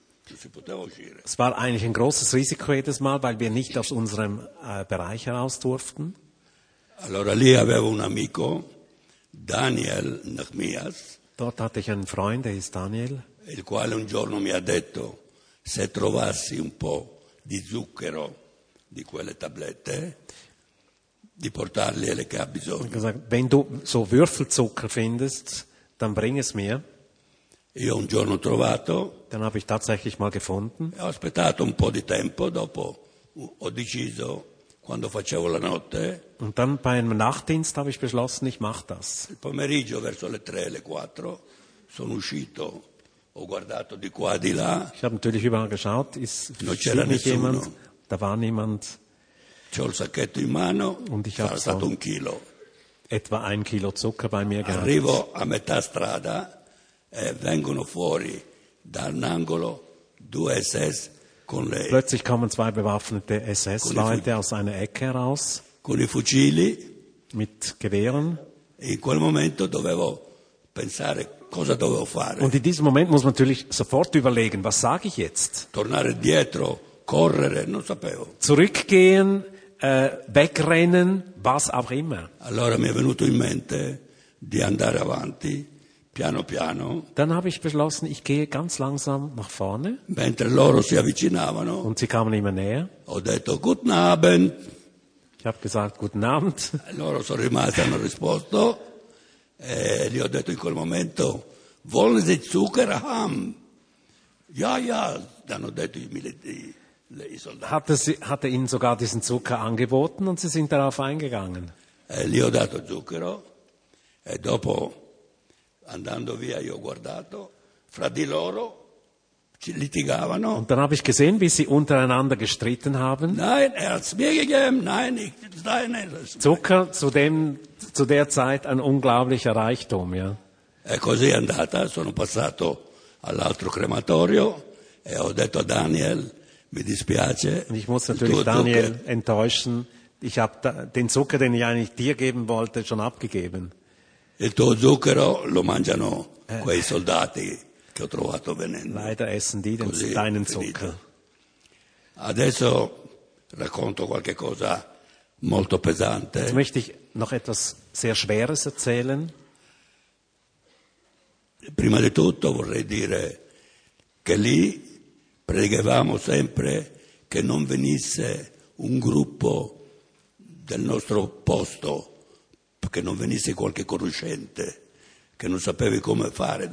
Es war eigentlich ein großes Risiko jedes Mal, weil wir nicht aus unserem äh, Bereich heraus durften. Allora lì avevo un amico, Daniel Nachmias, Dort hatte ich einen Freund, der hieß Daniel. il quale un giorno mi ha detto se trovassi un po' di zucchero di quelle tablette, di portargliele che ha bisogno. gesagt, wenn du so Würfelzucker findest, dann bring es mir. Io un giorno trovato Dann habe ich tatsächlich mal gefunden. e ho aspettato un po' di tempo, dopo ho deciso, quando facevo la notte, Und dann bei einem Nachtdienst habe ich beschlossen, ich mache das. il pomeriggio verso le 3, le 4, sono uscito, ho guardato di qua, di là, Ich habe natürlich überall geschaut, ist Non c'era nessuno. jemand? Da war niemand. ho il sacchetto in mano, Und ich sarà hab so- stato un chilo. Etwa ein Kilo Zucker bei mir gehabt. Arrivo a metà strada e vengono fuori da un angolo due SS Plötzlich kommen zwei bewaffnete SS-Leute aus einer Ecke heraus con i fucili mit Gewehren. in quel momento dovevo pensare cosa dovevo fare. Und in diesem Moment muss man natürlich sofort überlegen, was sage ich jetzt? Tornare dietro, correre, non sapevo. Zurückgehen, äh, wegrennen, was auch immer. Allora mi è venuto in mente di andare avanti, piano piano, Dann habe ich beschlossen, ich gehe ganz langsam nach vorne mentre loro si avvicinavano. und sie kamen immer näher. Ho detto Guten Abend, Ich habe gesagt, guten Abend. E loro sono rimasti, hanno risposto e gli ho detto in quel momento, wollen Sie Zucker haben? Ja, ja, hanno detto i, mili- i- le- i soldati. Hatte, sie, hatte ihnen sogar diesen Zucker angeboten und sie sind darauf eingegangen. E gli ho dato zucchero e dopo, andando via, io ho guardato, fra di loro litigavano. Und dann habe ich gesehen, wie sie untereinander gestritten haben. Nein, er hat's mir gegeben, nein, ich, nein, nein. Zucker zu, dem, zu der Zeit ein unglaublicher Reichtum, ja. E così è andata, sono passato all'altro crematorio e ho detto a Daniel, mi dispiace, Und ich muss natürlich Daniel enttäuschen. Ich habe den Zucker, den ich eigentlich dir geben wollte, schon abgegeben. Il tuo zucchero lo mangiano quei soldati che ho trovato venendo. Leider essen die den, Così, deinen. Zucker. Adesso racconto qualche cosa molto Jetzt pesante. möchte ich noch etwas sehr Schweres erzählen. Prima di tutto vorrei dire che lì pregavamo sempre che non venisse un gruppo del nostro posto, che non venisse qualche conoscente che non sapevi come fare.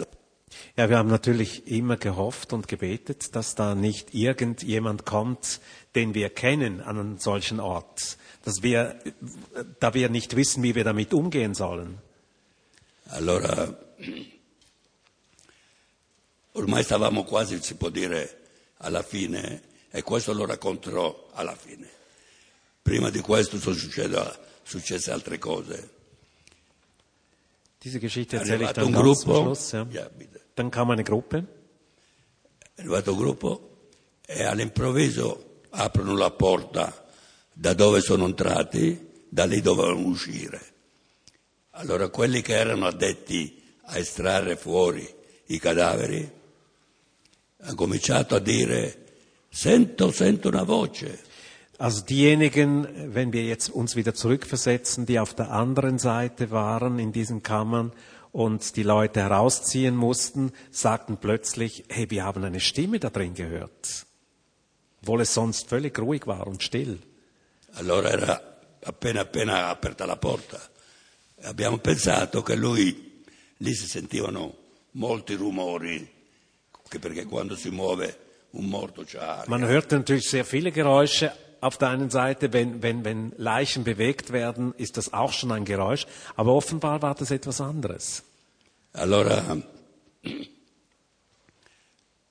Ja, wir haben natürlich immer gehofft und gebetet, dass da nicht irgendjemand kommt, den wir kennen an einen solchen Ort, dass wir, da wir nicht wissen, wie wir damit umgehen sollen. Allora, ormai stavamo quasi, si può dire, alla fine, e questo lo racconterò alla fine. Prima di questo sono successe altre cose. Diese Geschichte erzähle ich dann un ganz gruppo, Schluss. Ja. Dann kam eine Gruppe è arrivato un gruppo e all'improvviso aprono la porta da dove sono entrati, da lì dovevano uscire. Allora quelli che erano addetti a estrarre fuori i cadaveri hanno cominciato a dire sento, sento una voce. Also diejenigen, wenn wir jetzt uns wieder zurückversetzen, die auf der anderen Seite waren in diesen Kammern und die Leute herausziehen mussten, sagten plötzlich, hey, wir haben eine Stimme da drin gehört. Obwohl es sonst völlig ruhig war und still. Allora era appena appena aperta la porta. Abbiamo pensato che lui, lì si sentivano molti rumori, perché quando si muove un morto c'ha aria. Man hörte natürlich sehr viele Geräusche. Auf der einen Seite, wenn, wenn, wenn Leichen bewegt werden, ist das auch schon ein Geräusch. Aber offenbar war das etwas anderes. Allora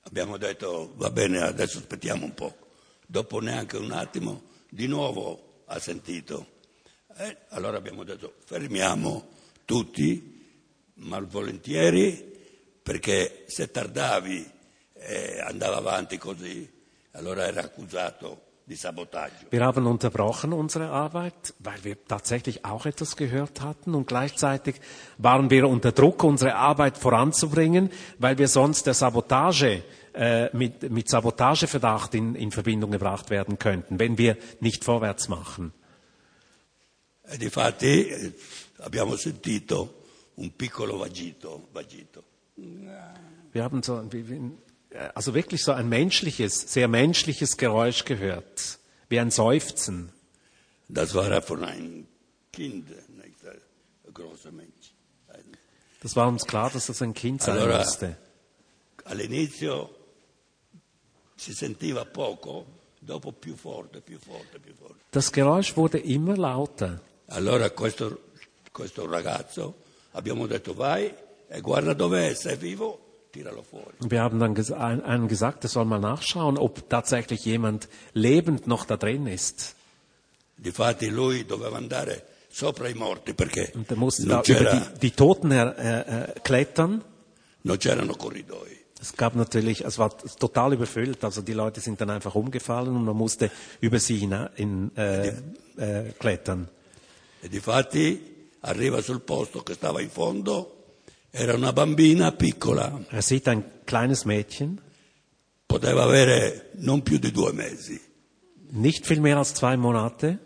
abbiamo detto va bene, adesso aspettiamo un po'. Dopo neanche un attimo, di nuovo ha sentito. Eh, allora abbiamo detto fermiamo tutti, malvolentieri, perché se tardavi e andava avanti così, allora era accusato. Wir haben unterbrochen unsere Arbeit, weil wir tatsächlich auch etwas gehört hatten und gleichzeitig waren wir unter Druck, unsere Arbeit voranzubringen, weil wir sonst der Sabotage, äh, mit, mit Sabotageverdacht in, in Verbindung gebracht werden könnten, wenn wir nicht vorwärts machen. E difatti eh, abbiamo sentito un piccolo vagito, vagito. Wir haben so, ein- also wirklich so ein menschliches, sehr menschliches Geräusch gehört, wie ein Seufzen. Das war von einem Kind, nicht ein großer Mensch. Das war uns klar, dass das ein Kind sein Allora- musste. All'inizio si sentiva poco, dopo più forte, più forte, più forte. Das Geräusch wurde immer lauter. Allora questo, questo ragazzo abbiamo detto vai e guarda dov'è, se è vivo Wir haben dann einem gesagt, er soll mal nachschauen, ob tatsächlich jemand lebend noch da drin ist. Difatti lui doveva andare sopra i morti perché Und er musste da über die, die Toten her, äh, äh, klettern. non c'erano corridoi. Es gab natürlich, es war total überfüllt, also die Leute sind dann einfach umgefallen und man musste über sie hina- in, äh, äh, klettern. E difatti arriva sul posto che stava in fondo, era una bambina piccola, Er sieht ein kleines Mädchen, poteva avere non più di due mesi, nicht viel mehr als zwei Monate,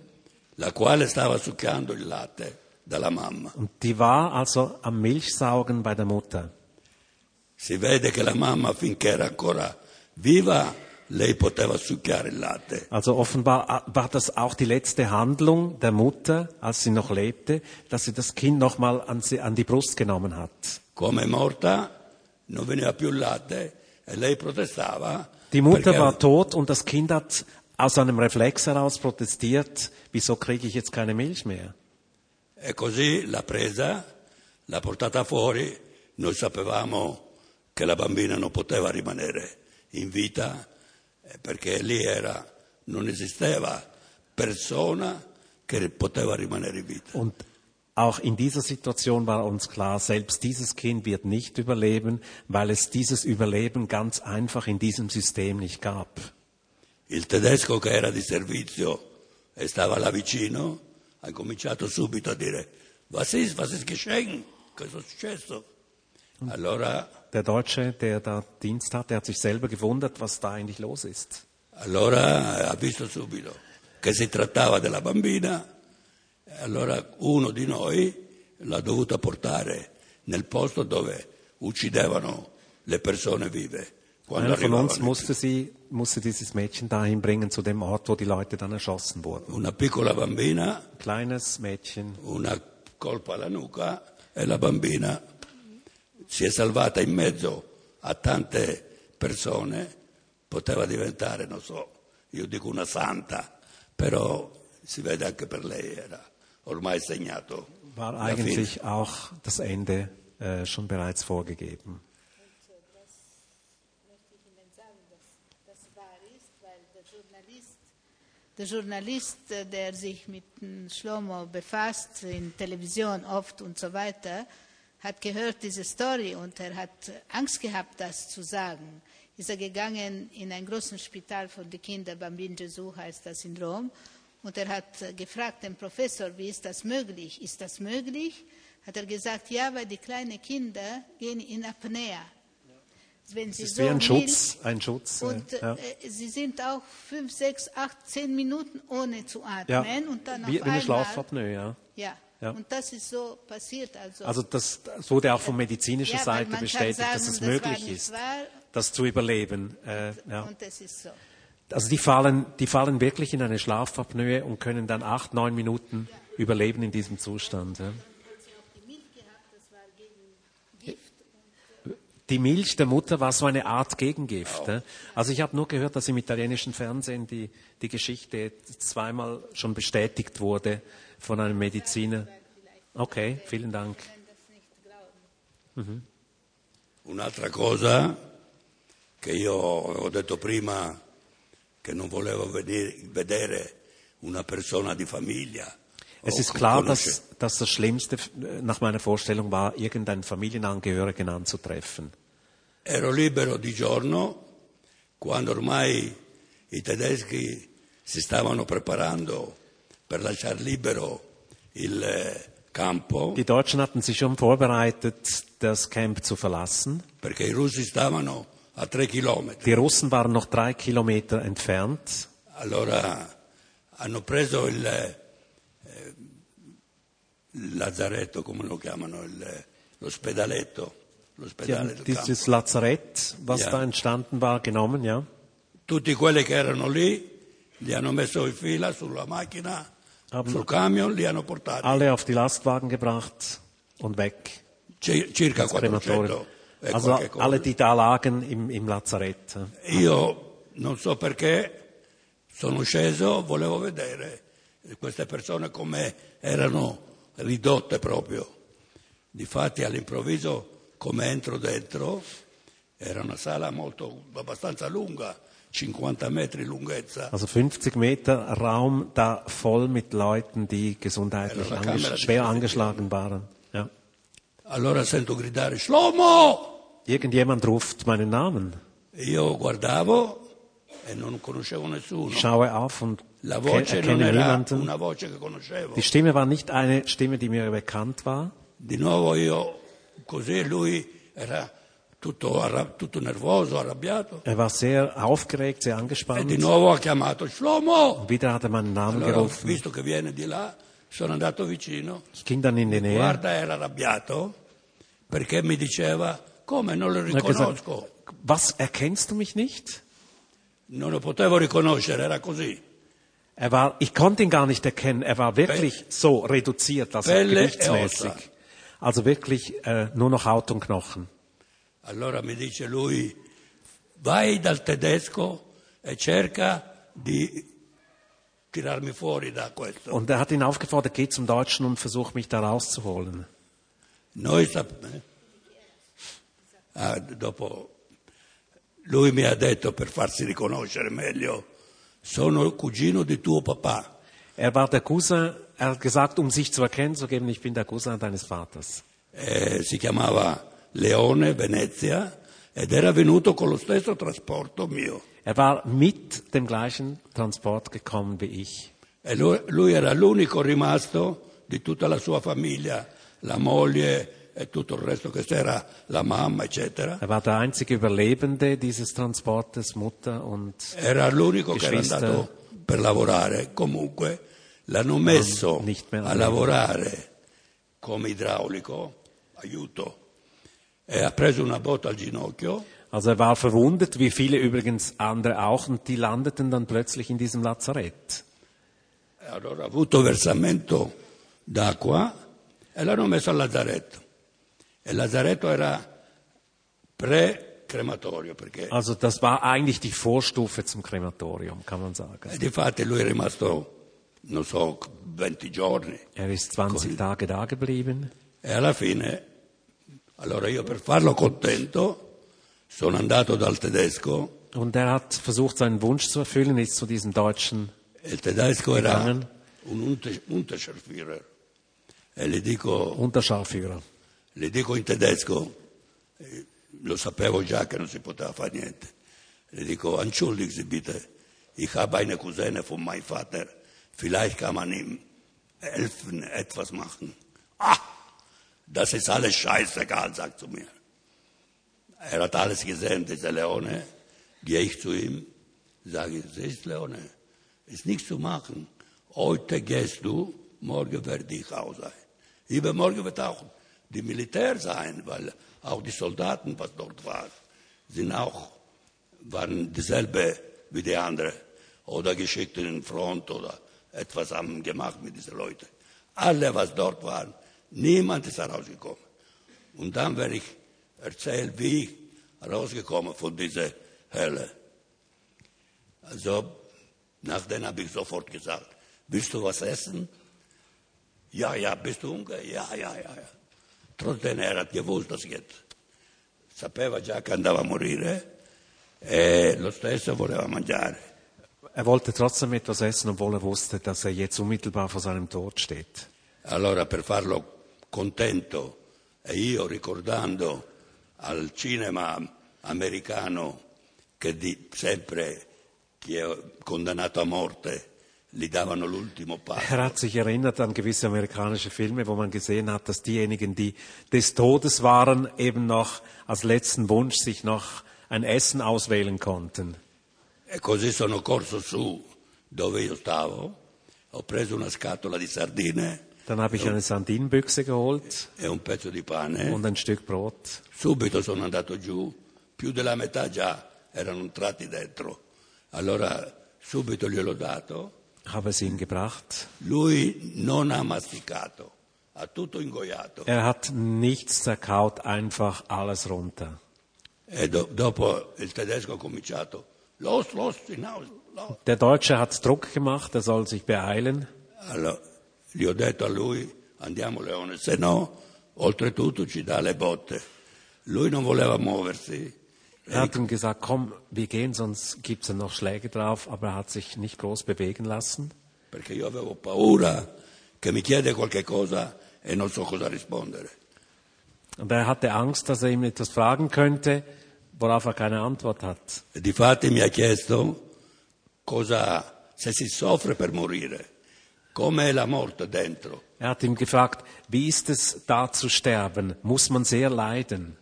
la quale stava succhiando il latte dalla mamma. und die war also am Milchsaugen bei der Mutter. Si vede che la mamma finché era ancora viva, lei poteva succhiare il latte. Also offenbar äh, war das auch die letzte Handlung der Mutter, als sie noch lebte, dass sie das Kind nochmal an, sie- an die Brust genommen hat. Come morta, non veniva più il latte e lei protestava. Die Mutter war tot und das Kind hat aus einem Reflex heraus protestiert, wieso kriege ich jetzt keine Milch mehr? E così l'ha presa, l'ha portata fuori, noi sapevamo che la bambina non poteva rimanere in vita perché lì era, non esisteva persona che poteva rimanere in vita. Und auch in dieser Situation war uns klar, selbst dieses Kind wird nicht überleben, weil es dieses Überleben ganz einfach in diesem System nicht gab. Il tedesco che era di servizio e stava là vicino ha cominciato subito a dire was ist, was ist geschehen? Cosa è successo? Allora, Der Deutsche, der da Dienst hatte, hat sich selber gewundert, was da eigentlich los ist. allora ha visto subito che si trattava della bambina e allora uno di noi l'ha dovuta portare nel posto dove uccidevano le persone vive. Einer von uns musste sie, musste dieses Mädchen dahin bringen zu dem Ort, wo die Leute dann erschossen wurden. Una piccola bambina Kleines Mädchen, una colpa alla nuca e la bambina si è salvata in mezzo a tante persone, poteva diventare, non so, io dico una santa, però si vede anche per lei era ormai segnato. war eigentlich auch das Ende äh, schon bereits vorgegeben. möchte ich Ihnen sagen, dass das wahr ist, weil der Journalist, der sich mit dem Shlomo befasst, in Television oft und so weiter, hat gehört diese Story und er hat Angst gehabt, das zu sagen. Ist er gegangen in ein großes Spital für die Kinder, Bambin Jesu heißt das in Rom, und er hat gefragt den Professor, wie ist das möglich? Ist das möglich? Hat er gesagt, ja, weil die kleinen Kinder gehen in Apnea. Wenn sie Es ist so wie ein Schutz, ein Schutz. und ja. äh, sie sind auch fünf, sechs, acht, zehn Minuten ohne zu Ja, atmen und dann wie, wie auf eine einmal. Schlafapnoe, ja. Ja. Ja. und das ist so passiert. Also, Also das, wurde auch von medizinischer ja, Seite bestätigt, sagen, dass es das möglich ist, wahr, das zu überleben. Äh, ja. Und das ist so. Also die fallen, die fallen wirklich in eine Schlafapnoe und können dann acht, neun Minuten überleben in diesem Zustand. Die Milch der Mutter war so eine Art Gegengift. ja. Also ich habe nur gehört, dass im italienischen Fernsehen die, die Geschichte zweimal schon bestätigt wurde von einem Mediziner. Okay, vielen Dank. Glauben. Un'altra cosa che io ho detto prima che non volevo venire- vedere una persona di famiglia. Es ist klar, dass, dass das Schlimmste nach meiner Vorstellung war, irgendeinen Familienangehörigen anzutreffen. Ero libero di giorno quando ormai i tedeschi si stavano preparando per lasciare libero il eh, campo Die Deutschen hatten sich schon vorbereitet, das Camp zu verlassen. perché i russi stavano a tre chilometri. Die Russen waren noch drei Kilometer entfernt. Allora hanno preso il, eh, il lazzaretto, come lo chiamano, il- l'ospedaletto, l'ospedale del dieses Lazarett, was Ja. da entstanden war, genommen, ja. Tutti quelli che erano lì li hanno messo in fila sulla macchina, Haben- sul camion, li hanno portati. Alle auf die Lastwagen gebracht und weg. Ci- circa ins 400 Crematorium. e Also alle, die da lagen im, im Lazarett. Io non so perché sono sceso, volevo vedere queste persone come erano ridotte proprio. Difatti all'improvviso come entro dentro era una sala molto abbastanza lunga, 50 metri lunghezza. Also 50 Meter Raum da voll mit Leuten, die gesundheitlich di schwer angeschlagen waren. Ja. Allora sento gridare Shlomo! Irgendjemand ruft meinen Namen. Io guardavo e non conoscevo nessuno. Ich schaue auf und La non erkenne era niemanden. una voce che conoscevo. Die Stimme war nicht eine Stimme, die mir bekannt war. Di nuovo io così lui era tutto, arra- tutto nervoso, arrabbiato. Er war sehr aufgeregt, sehr E di angespannt. nuovo ha chiamato Shlomo. Und wieder hat er meinen Namen gerufen. Ich ging dann in die Nähe. Guarda, era arrabbiato perché mi diceva come non lo riconosco. was, erkennst du mich nicht? Non lo potevo riconoscere, era così. Er war, ich konnte ihn gar nicht erkennen. Er war wirklich so reduziert, also e gewichtsmäßig. ossa. Also wirklich äh, nur noch Haut und Knochen. Allora mi dice lui, vai dal tedesco e cerca di tirarmi fuori da questo. Und er hat ihn aufgefordert, geh zum Deutschen und versuch mich da rauszuholen. Noi sappiamo. Ah, dopo lui mi ha detto per farsi riconoscere meglio, sono il cugino di tuo papà. Er war der Cousin, er hat gesagt, um sich zu erkennen zu geben, ich bin der Cousin deines Vaters. Eh, si chiamava Leone Venezia ed era venuto con lo stesso trasporto mio. Er war mit dem gleichen Transport gekommen wie ich. E lui, lui era l'unico rimasto di tutta la sua famiglia, la moglie e tutto il resto che c'era, la mamma, eccetera. Er war der einzige Überlebende dieses Transportes, Mutter und Era l'unico che era andato per lavorare. Comunque l'hanno messo a lavorare come idraulico, aiuto, Also er war verwundet, wie viele übrigens andere auch, und die landeten dann plötzlich in diesem Lazarett. e allora ha avuto versamento d'acqua e l'hanno messo al lazaretto. E il lazaretto era perché Also das war eigentlich die Vorstufe zum Krematorium, kann man sagen. e difatti lui è rimasto, non so, 20 giorni. Er ist 20 Tage da geblieben. E alla fine, allora io per farlo contento sono andato dal tedesco Und er hat versucht, seinen Wunsch zu erfüllen, ist zu diesem Deutschen e il tedesco era Gegangen. un Unter- Unterscharführer. E le dico, Unterscharführer. le dico in tedesco, eh, lo sapevo già che non si poteva fare niente. Le dico, entschuldigen Sie bitte, ich habe eine Cousine von meinem Vater, vielleicht kann man ihm helfen, etwas machen. Ah, das ist alles scheißegal, sagt zu mir. Er hat alles gesehen, dieser Leone. Gehe ich zu ihm, sage, siehst Leone, ist nichts zu machen. Heute gehst du, morgen werde ich auch sein. Übermorgen wird auch die Militär sein, weil auch die Soldaten, was dort waren, sind auch, waren dieselbe wie die anderen. Oder geschickt in den Front oder etwas haben gemacht mit diesen Leuten. Alle, was dort waren, niemand ist herausgekommen. Und dann werde ich erzählen, wie ich rausgekommen von dieser Hölle. Also, nachdem habe ich sofort gesagt, willst du was essen? Ja, ja, bist du hungrig? Ja, ja, ja, ja. Trotzdem er hat gewusst, dass jetzt sapeva già che andava a morire e lo stesso voleva mangiare. Er wollte trotzdem etwas essen, obwohl er wusste, dass er jetzt unmittelbar vor seinem Tod steht. Allora per farlo contento e io ricordando al cinema americano che di, sempre chi è condannato a morte gli davano l'ultimo passo. Er hat sich erinnert an gewisse amerikanische Filme, wo man gesehen hat, dass diejenigen, die des Todes waren, eben noch als letzten Wunsch sich noch ein Essen auswählen konnten. E così sono corso su dove io stavo, ho preso una scatola di sardine Dann habe ich eine Sardinenbüchse geholt e un pezzo di pane. und ein Stück Brot. Subito sono andato giù, più della metà già erano entrati dentro. Allora subito gliel'ho dato, Habe es ihm gebracht. lui non ha masticato, ha tutto ingoiato. Er hat nichts zerkaut, einfach alles runter. E do- dopo il tedesco ha cominciato, los, los, hinaus, los. Der Deutsche hat Druck gemacht, er soll sich beeilen. Allora gli ho detto a lui, andiamo Leone, se no, oltretutto ci dà le botte. Lui non voleva muoversi. Er hat ihm gesagt, komm, wir gehen, sonst gibt's ja noch Schläge drauf, aber er hat sich nicht groß bewegen lassen. perché io avevo paura che mi chiede qualche cosa e non so cosa rispondere. Und er hatte Angst, dass er ihm etwas fragen könnte, worauf er keine Antwort hat. E difatti mi ha chiesto cosa, se si soffre per morire, Er hat ihm gefragt, wie ist es da zu sterben? Muss man sehr leiden?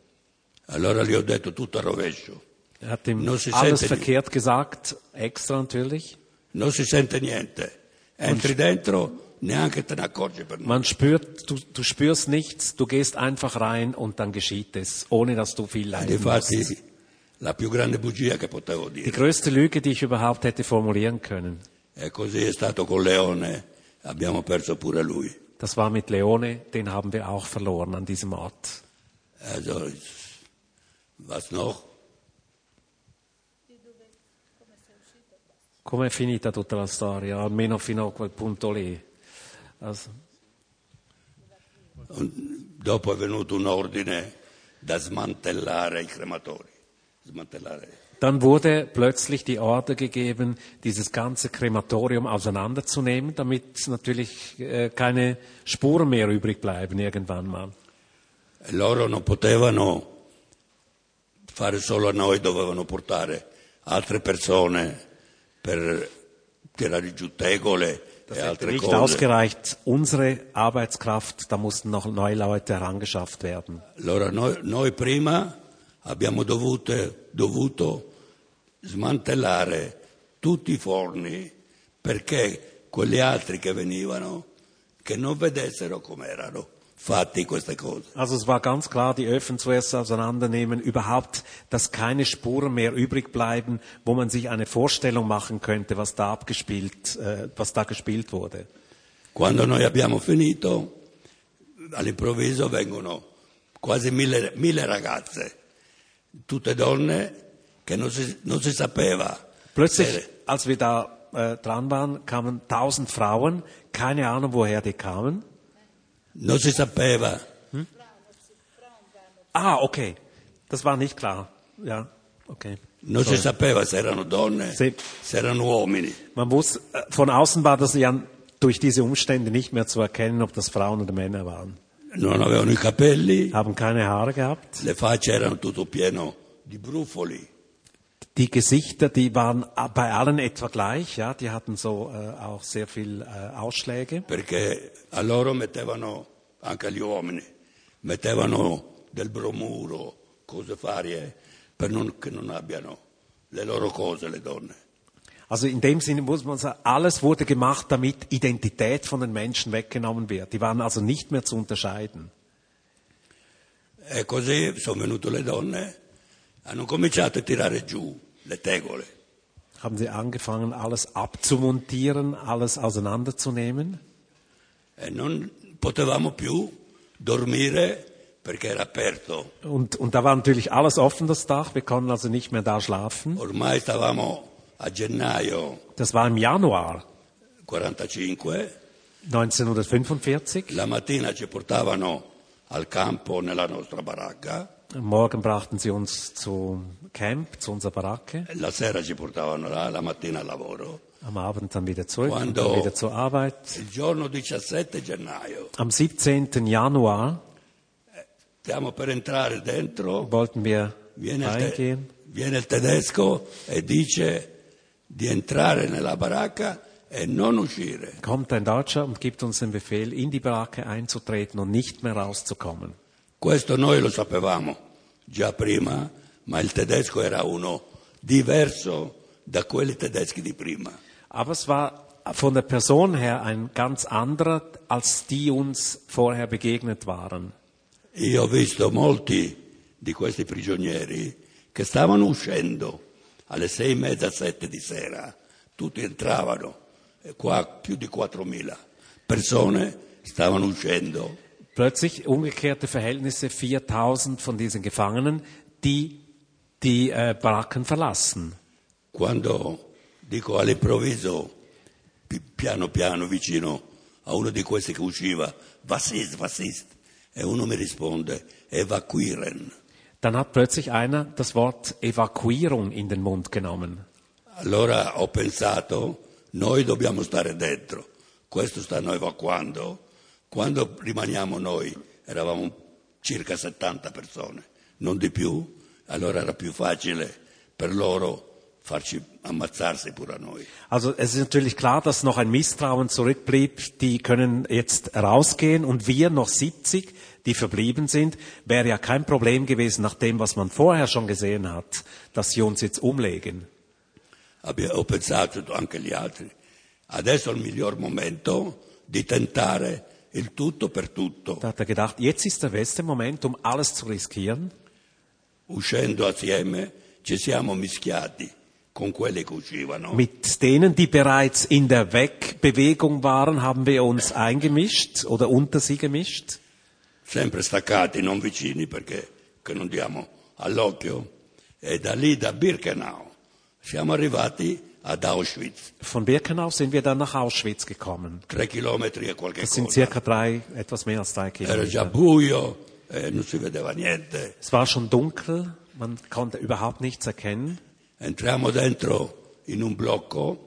Allora gli ho detto tutto a rovescio. Er hat ihm si alles verkehrt gesagt, extra natürlich. Non si sente niente. Entri dentro, neanche te ne accorgi per. Man spürt, du, du spürst nichts, du gehst einfach rein und dann geschieht es, ohne dass du viel leiden musst. Difatti, la più grande bugia che potevo Die dire. größte Lüge, die ich überhaupt hätte formulieren können. E così è stato con Leone, abbiamo perso pure lui. Das war mit Leone, den haben wir auch verloren an diesem Ort. Also, was noch? Com'è finita tutta la storia, almeno fino a quel punto lì? Dopo è venuto un ordine da smantellare i crematori. Smantellare. Dann wurde plötzlich die Order gegeben, dieses ganze Krematorium auseinanderzunehmen, damit natürlich äh, keine Spuren mehr übrig bleiben irgendwann mal. E loro non potevano fare solo a noi, dovevano portare altre persone per tirare giù tegole Das e hätte altre nicht cose. ausgereicht. Unsere Arbeitskraft, da mussten noch neue Leute herangeschafft werden. Allora noi, noi prima abbiamo dovute- dovuto smantellare tutti i forni perché quegli altri che venivano che non vedessero come erano fatti queste cose. Also es war ganz klar, die Öfen zuerst auseinandernehmen, überhaupt, dass keine Spuren mehr übrig bleiben, wo man sich eine Vorstellung machen könnte, was da abgespielt, äh, was da gespielt wurde. Quando noi abbiamo finito, all'improvviso vengono quasi mille, mille ragazze, tutte donne che non si, non si sapeva. Plötzlich, als wir da äh, dran waren, kamen tausend Frauen, keine Ahnung, woher die kamen. non si sapeva Ah, okay, das war nicht klar. Ja, okay. Non si sapeva se erano donne, Sì. se erano uomini. Man wusste, äh, von außen war das ja durch diese Umstände nicht mehr zu erkennen, ob das Frauen oder Männer waren. Non avevano i capelli, Haben keine Haare gehabt. le facce erano tutto pieno di brufoli. Die Gesichter, die waren bei allen etwa gleich, ja, die hatten so äh, auch sehr viel äh, Ausschläge. perché a loro mettevano, anche agli uomini, mettevano del bromuro, cose varie, per non, che non abbiano le loro cose, le donne. Also in dem Sinne muss man sagen, alles wurde gemacht, damit Identität von den Menschen weggenommen wird. Die waren also nicht mehr zu unterscheiden. E così sono venute le donne, hanno cominciato a tirare giù le tegole. Haben sie angefangen, alles abzumontieren, alles auseinanderzunehmen. E non potevamo più dormire perché era aperto. Und, und da war natürlich alles offen, das Dach. Wir konnten also nicht mehr da schlafen. Ormai stavamo a gennaio Das war im Januar 45, 1945. la mattina ci portavano al campo nella nostra baracca, Morgen brachten sie uns zum Camp, zu unserer Baracke. la sera ci portavano là, la mattina al lavoro. Am Abend dann wieder zurück und dann wieder zur Arbeit. Il giorno 17 gennaio Am 17. Januar stiamo per entrare dentro, wollten wir viene il, reingehen. viene il tedesco e dice di entrare nella baracca e non uscire. Kommt ein Deutscher und gibt uns den Befehl, in die Baracke einzutreten und nicht mehr rauszukommen. Questo noi lo sapevamo già prima, ma il tedesco era uno diverso da quelli tedeschi di prima. Aber es war von der Person her ein ganz anderer, als die uns vorher begegnet waren. Io ho visto molti di questi prigionieri che stavano uscendo alle sei e mezza, sette di sera, tutti entravano, e qua più di 4.000 persone stavano uscendo. Plötzlich umgekehrte Verhältnisse, 4000 von diesen Gefangenen, die die äh, Baracken verlassen. Quando dico all'improvviso, pi- piano piano vicino a uno di questi che usciva, was ist, was ist? E uno mi risponde, evacuieren. Dann hat plötzlich einer das Wort Evakuierung in den Mund genommen. Allora ho pensato, noi dobbiamo stare dentro, questo stanno evacuando, quando rimaniamo noi eravamo circa 70 persone, non di più, allora era più facile per loro farci ammazzarsi pure a noi. Also es ist natürlich klar, dass noch ein Misstrauen zurückblieb. Die können jetzt rausgehen und wir noch 70, die verblieben sind, wäre ja kein Problem gewesen nach dem, was man vorher schon gesehen hat, dass sie uns jetzt umlegen. Abbia- ho pensato anche gli altri. Adesso è il miglior momento di tentare il tutto per tutto, Da hat er gedacht, jetzt ist der beste Moment, um alles zu riskieren. uscendo assieme ci siamo mischiati con quelli che uscivano. Mit denen, die bereits in der Wegbewegung waren, haben wir uns eingemischt oder unter sie gemischt. sempre staccati, non vicini perché che non diamo all'occhio. E da lì, da Birkenau, siamo arrivati ad Auschwitz, Von Birkenau sind wir dann nach Auschwitz gekommen. tre chilometri e qualche Das sind cosa. circa drei, etwas mehr als drei Era già Kilometer. buio, e non si vedeva niente. Es war schon dunkel, man konnte überhaupt nichts erkennen. Entriamo dentro in un blocco,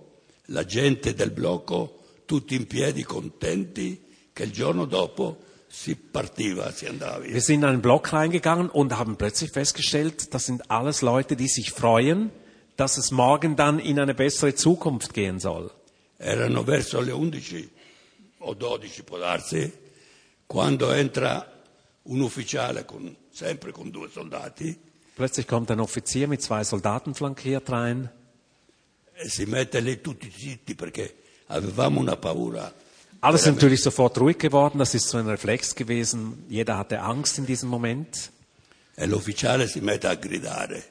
la gente del blocco, tutti in piedi, contenti, che il giorno dopo si partiva, si andava via. Wir sind in einen Block reingegangen und haben plötzlich festgestellt, das sind alles Leute, die sich freuen, dass es morgen dann in eine bessere Zukunft gehen soll. Erano verso le 11 o 12 può darsi, quando entra un ufficiale con- sempre con due soldati Plötzlich kommt ein Offizier mit zwei Soldaten flankiert rein. e si mette lì tutti zitti perché avevamo una paura. Alles ist natürlich sofort ruhig geworden, das ist so ein Reflex gewesen. Jeder hatte Angst in diesem Moment. E l'ufficiale si mette a gridare,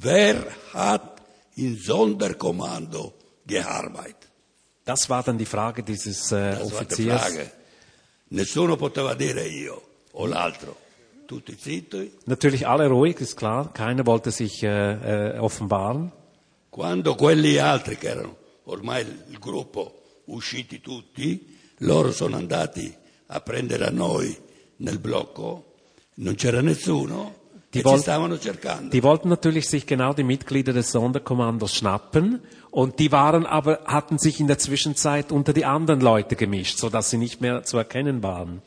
wer hat in Sonderkommando gearbeitet? Das war dann die Frage dieses äh, Das war die Offiziers. Frage. Nessuno poteva dire io o l'altro, tutti zitti. Natürlich alle ruhig, ist klar. Keiner wollte sich äh, äh, offenbaren. Quando quelli altri che erano ormai il gruppo usciti tutti, loro sono andati a prendere a noi nel blocco, non c'era nessuno E stavano cercando. Die wollten natürlich sich genau die Mitglieder des Sonderkommandos schnappen und die waren aber, hatten sich in der Zwischenzeit unter die anderen Leute gemischt, sodass sie nicht mehr zu erkennen waren.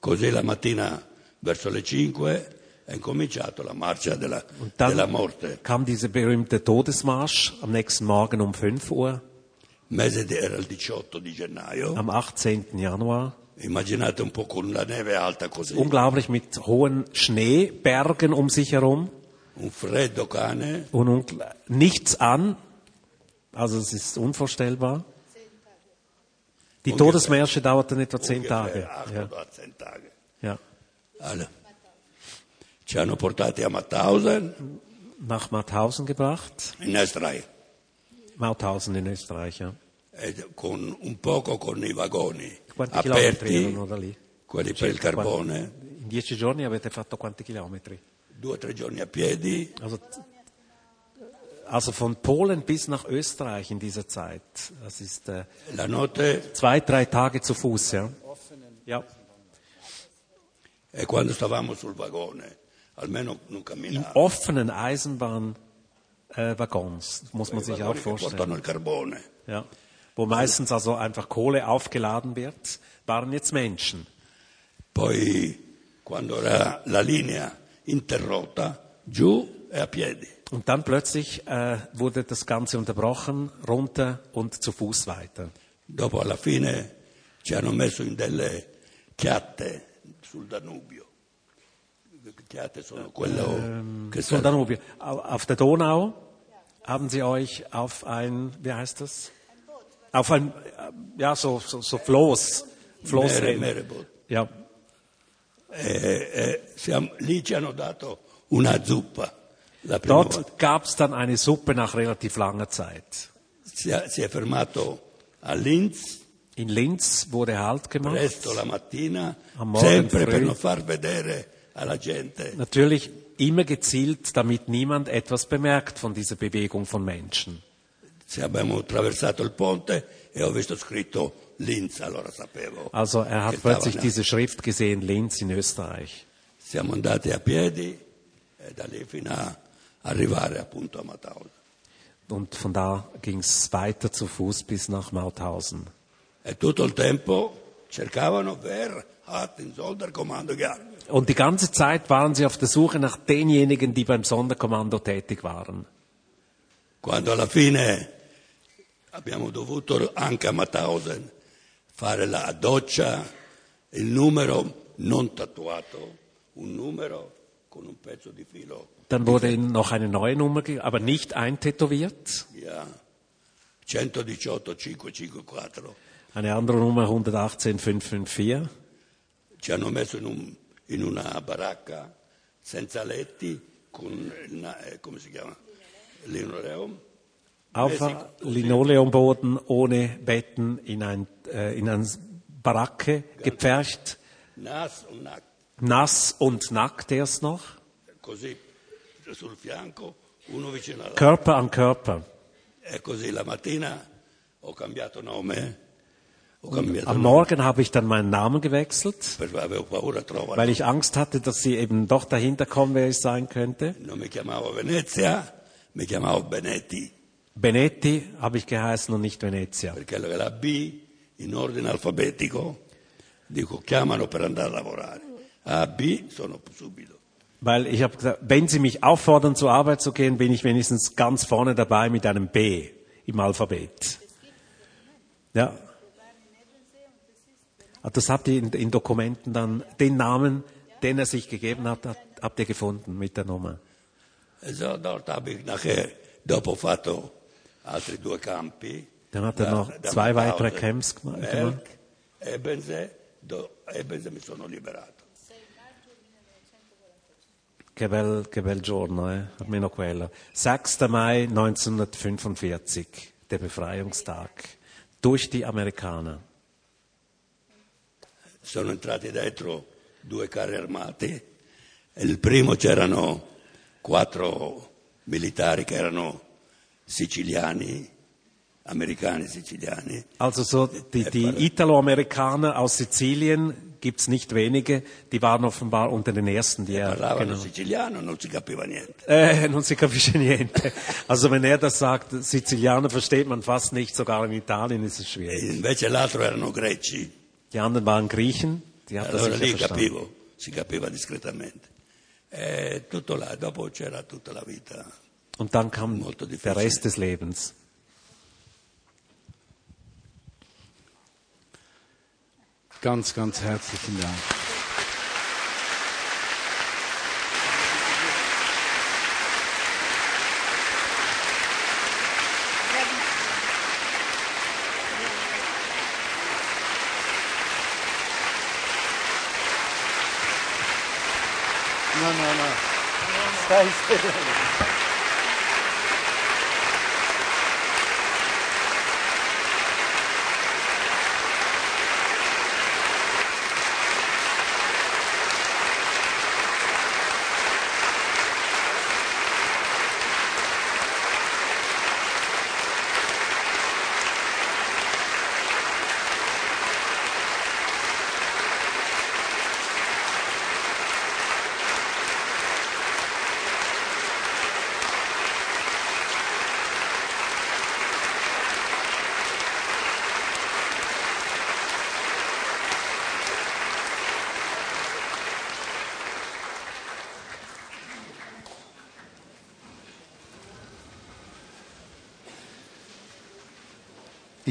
Così la mattina verso le 5 è incominciato la marcia della, Und dann della morte. kam dieser berühmte Todesmarsch am nächsten Morgen um 5 Uhr, Mese era il 18 di gennaio. am 18. Januar. Immaginate un po' con la neve alta così, Unglaublich mit hohen Schneebergen um sich herum un freddo cane, und ungl- nichts an. Also es ist unvorstellbar. Die Ungefähr. Todesmärsche dauerten etwa zehn Tage. acht Ja, oder zehn Tage. ja. Allora, ci hanno portati a Mauthausen Nach Mauthausen gebracht. in Österreich Mauthausen in Österreich, ja. e con, un poco con i vagoni Quanti chilometri erano da lì? quelli per il Circa quanti- carbone, In dieci giorni avete fatto quanti chilometri? due o tre giorni a piedi, Also, also von Polen bis nach Österreich in dieser Zeit. Das ist äh, la notte zwei, drei Tage zu Fuß, ja. Ja. e quando stavamo sul vagone, almeno non In camminavo. offenen Eisenbahnwaggons, äh, muss man sich auch vorstellen. portano il carbone. Ja. Wo meistens also einfach Kohle aufgeladen wird, waren jetzt Menschen. Poi quando era la linea interrotta, giù e a piedi. Und dann plötzlich äh, wurde das Ganze unterbrochen, runter und zu Fuß weiter. Dopo alla fine ci hanno messo in delle chiatte sul Danubio. Chiatte sono quello che Sul. Danubio. Au- Auf der Donau haben sie euch auf ein, wie heißt das? Auf ein, äh, ja, so, so, so Floß. Floß Mere, Mereboot. Ja. E, e siamo- lì ci hanno dato una zuppa. Dort gab es dann eine Suppe nach relativ langer Zeit. Si, è- si è fermato a Linz In Linz wurde Halt gemacht. presto la mattina, Am Morgen sempre per früh. non far vedere alla gente Natürlich immer gezielt, damit niemand etwas bemerkt von dieser Bewegung von Menschen. Se abbiamo attraversato il ponte e ho visto scritto Linz, allora sapevo. Also er hat plötzlich diese Schrift gesehen, Linz in Österreich. Siamo andati a piedi e da lì fino a arrivare appunto a Mauthausen. Und von da ging es weiter zu Fuß bis nach Mauthausen. E tutto il tempo cercavano per hat im Sonderkommando gearbeitet. Und die ganze Zeit waren sie auf der Suche nach denjenigen, die beim Sonderkommando tätig waren. Quando alla fine abbiamo dovuto anche a Mauthausen fare la doccia, il numero non tatuato, un numero con un pezzo di filo, Dann wurde noch eine neue Nummer, aber nicht eintätowiert. via 118 554. Eine andere Nummer 118554. Ci hanno messo in, un- in una baracca senza letti, con, eh, come si chiama? Linoleum. Auf Linoleumboden ohne Betten in ein, äh, in eine Baracke gepfercht. Nas, un nackt, Nass und nackt erst noch. Körper an Körper. Cambiato Am Morgen habe ich dann meinen Namen gewechselt, weil ich Angst hatte, dass sie eben doch dahinter kommen, wer ich sein könnte. Non mi chiamavo Venezia, mi chiamavo Benetti, Benetti habe ich geheißen und nicht Venezia. perché la B in ordine alfabetico, dico chiamano per andare a lavorare. A, B, sono subito. Weil ich habe gesagt, wenn Sie mich auffordern, zur Arbeit zu gehen, bin ich wenigstens ganz vorne dabei mit einem B im Alphabet. Ja. Ah, Das habt ihr in, in Dokumenten dann, den Namen, den er sich gegeben hat, habt ihr gefunden mit der Nummer. E so, dort habe ich nachher, dopo fatto. Dann hat er noch zwei weitere Camps gema- gemacht. Che bel, che bel giorno, eh? almeno quello. 6. Mai 1945, der Befreiungstag, durch die Amerikaner. sono entrati dentro due carri armati il primo c'erano quattro militari che erano siciliani, americani siciliani, Also so die, die Italo-Amerikaner aus Sizilien gibt's nicht wenige, die waren offenbar unter den ersten, die er parlavano genau. siciliano, non si capiva niente. Äh, non si capisce niente. Also wenn er das sagt, Sizilianer versteht man fast nicht, sogar in Italien ist es schwierig. invece l'altro erano greci, Die anderen waren Griechen, die hat er allora sicher lì verstanden. capivo, si capiva discretamente. E tutto là, dopo c'era tutta la vita. Und dann kam der. Rest des Lebens. Ganz, ganz herzlichen Dank. No, no, no.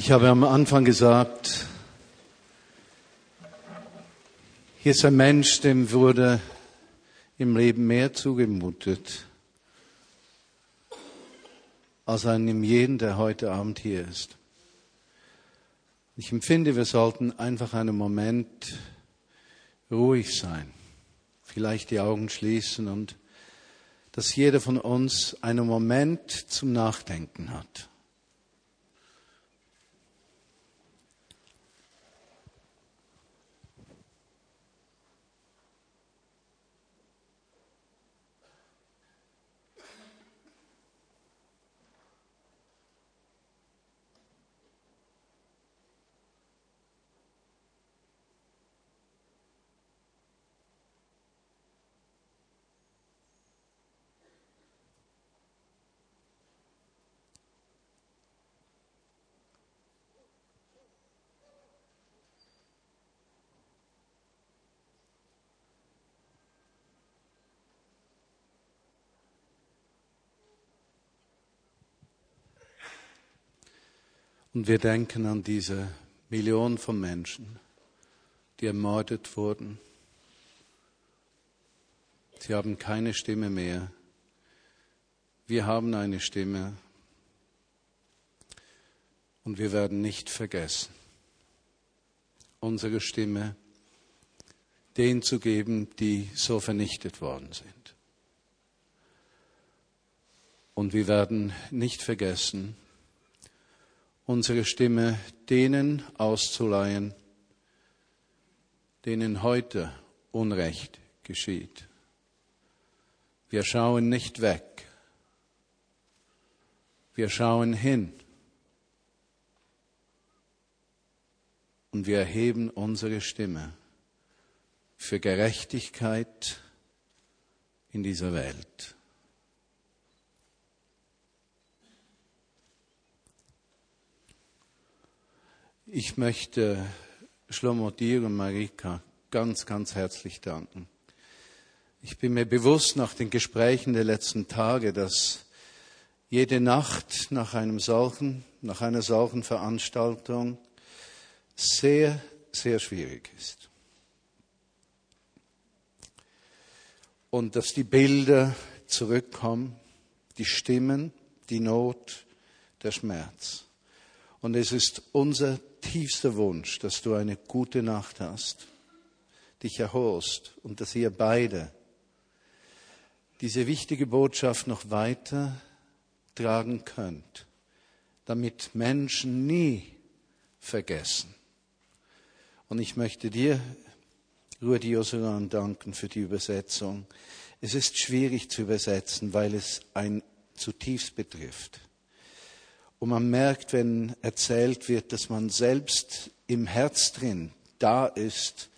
Ich habe am Anfang gesagt, hier ist ein Mensch, dem wurde im Leben mehr zugemutet als einem jeden, der heute Abend hier ist. Ich empfinde, wir sollten einfach einen Moment ruhig sein, vielleicht die Augen schließen und dass jeder von uns einen Moment zum Nachdenken hat. Und wir denken an diese Millionen von Menschen, die ermordet wurden. Sie haben keine Stimme mehr. Wir haben eine Stimme und wir werden nicht vergessen, unsere Stimme denen zu geben, die so vernichtet worden sind. Und wir werden nicht vergessen, unsere Stimme denen auszuleihen, denen heute Unrecht geschieht. Wir schauen nicht weg. Wir schauen hin. Und wir erheben unsere Stimme für Gerechtigkeit in dieser Welt. Ich möchte Shlomo dir und Marika ganz, ganz herzlich danken. Ich bin mir bewusst nach den Gesprächen der letzten Tage, dass jede Nacht nach einem solchen, nach einer solchen Veranstaltung sehr, sehr schwierig ist. Und dass die Bilder zurückkommen, die Stimmen, die Not, der Schmerz. Und es ist unser tiefster Wunsch, dass du eine gute Nacht hast, dich erholst und dass ihr beide diese wichtige Botschaft noch weiter tragen könnt, damit Menschen nie vergessen. Und ich möchte dir, Rudi Josuan, danken für die Übersetzung. Es ist schwierig zu übersetzen, weil es ein zutiefst betrifft. Und man merkt, wenn erzählt wird, dass man selbst im Herz drin da ist,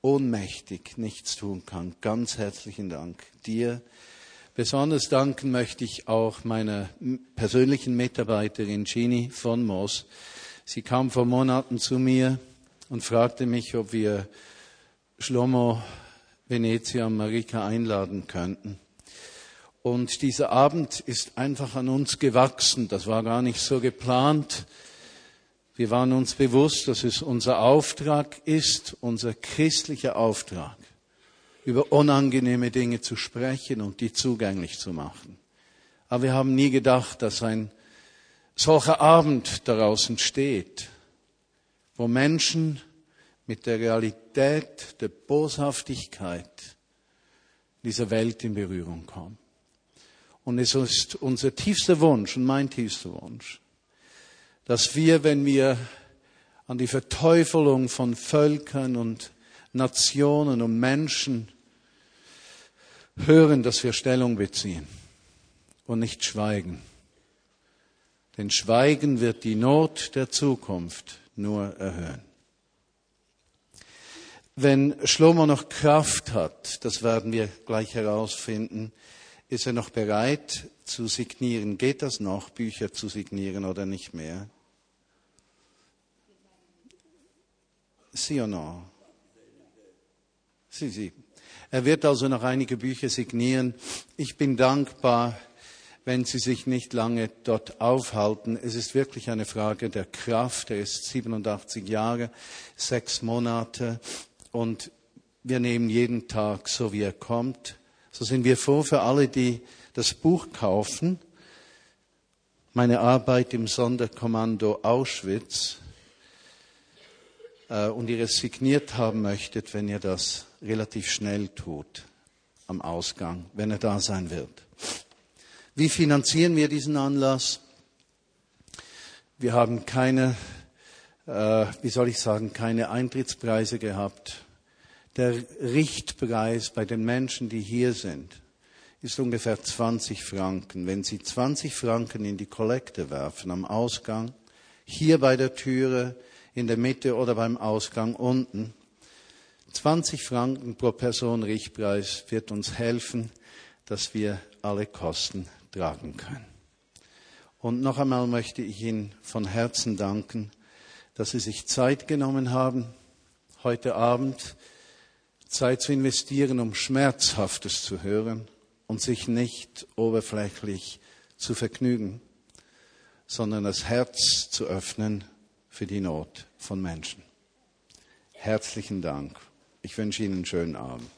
ohnmächtig nichts tun kann. Ganz herzlichen Dank dir. Besonders danken möchte ich auch meiner persönlichen Mitarbeiterin Gini von Moos. Sie kam vor Monaten zu mir und fragte mich, ob wir Schlomo Venezia und Marika einladen könnten. Und dieser Abend ist einfach an uns gewachsen. Das war gar nicht so geplant. Wir waren uns bewusst, dass es unser Auftrag ist, unser christlicher Auftrag, über unangenehme Dinge zu sprechen und die zugänglich zu machen. Aber wir haben nie gedacht, dass ein solcher Abend daraus entsteht, wo Menschen mit der Realität der Boshaftigkeit dieser Welt in Berührung kommen. Und es ist unser tiefster Wunsch und mein tiefster Wunsch, dass wir, wenn wir an die Verteufelung von Völkern und Nationen und Menschen hören, dass wir Stellung beziehen und nicht schweigen. Denn Schweigen wird die Not der Zukunft nur erhöhen. Wenn Schlomo noch Kraft hat, das werden wir gleich herausfinden, ist er noch bereit zu signieren? Geht das noch, Bücher zu signieren oder nicht mehr? Sie oder no? Sie, sie. Er wird also noch einige Bücher signieren. Ich bin dankbar, wenn Sie sich nicht lange dort aufhalten. Es ist wirklich eine Frage der Kraft. Er ist 87 Jahre, sechs Monate und wir nehmen jeden Tag so, wie er kommt. So sind wir froh für alle, die das Buch kaufen. Meine Arbeit im Sonderkommando Auschwitz äh, und ihr es signiert haben möchtet, wenn ihr das relativ schnell tut am Ausgang, wenn er da sein wird. Wie finanzieren wir diesen Anlass? Wir haben keine, äh, wie soll ich sagen, keine Eintrittspreise gehabt der Richtpreis bei den Menschen, die hier sind, ist ungefähr 20 Franken. Wenn Sie 20 Franken in die Kollekte werfen am Ausgang, hier bei der Türe, in der Mitte oder beim Ausgang unten, 20 Franken pro Person Richtpreis wird uns helfen, dass wir alle Kosten tragen können. Und noch einmal möchte ich Ihnen von Herzen danken, dass Sie sich Zeit genommen haben, heute Abend Zeit zu investieren, um Schmerzhaftes zu hören und sich nicht oberflächlich zu vergnügen, sondern das Herz zu öffnen für die Not von Menschen. Herzlichen Dank. Ich wünsche Ihnen einen schönen Abend.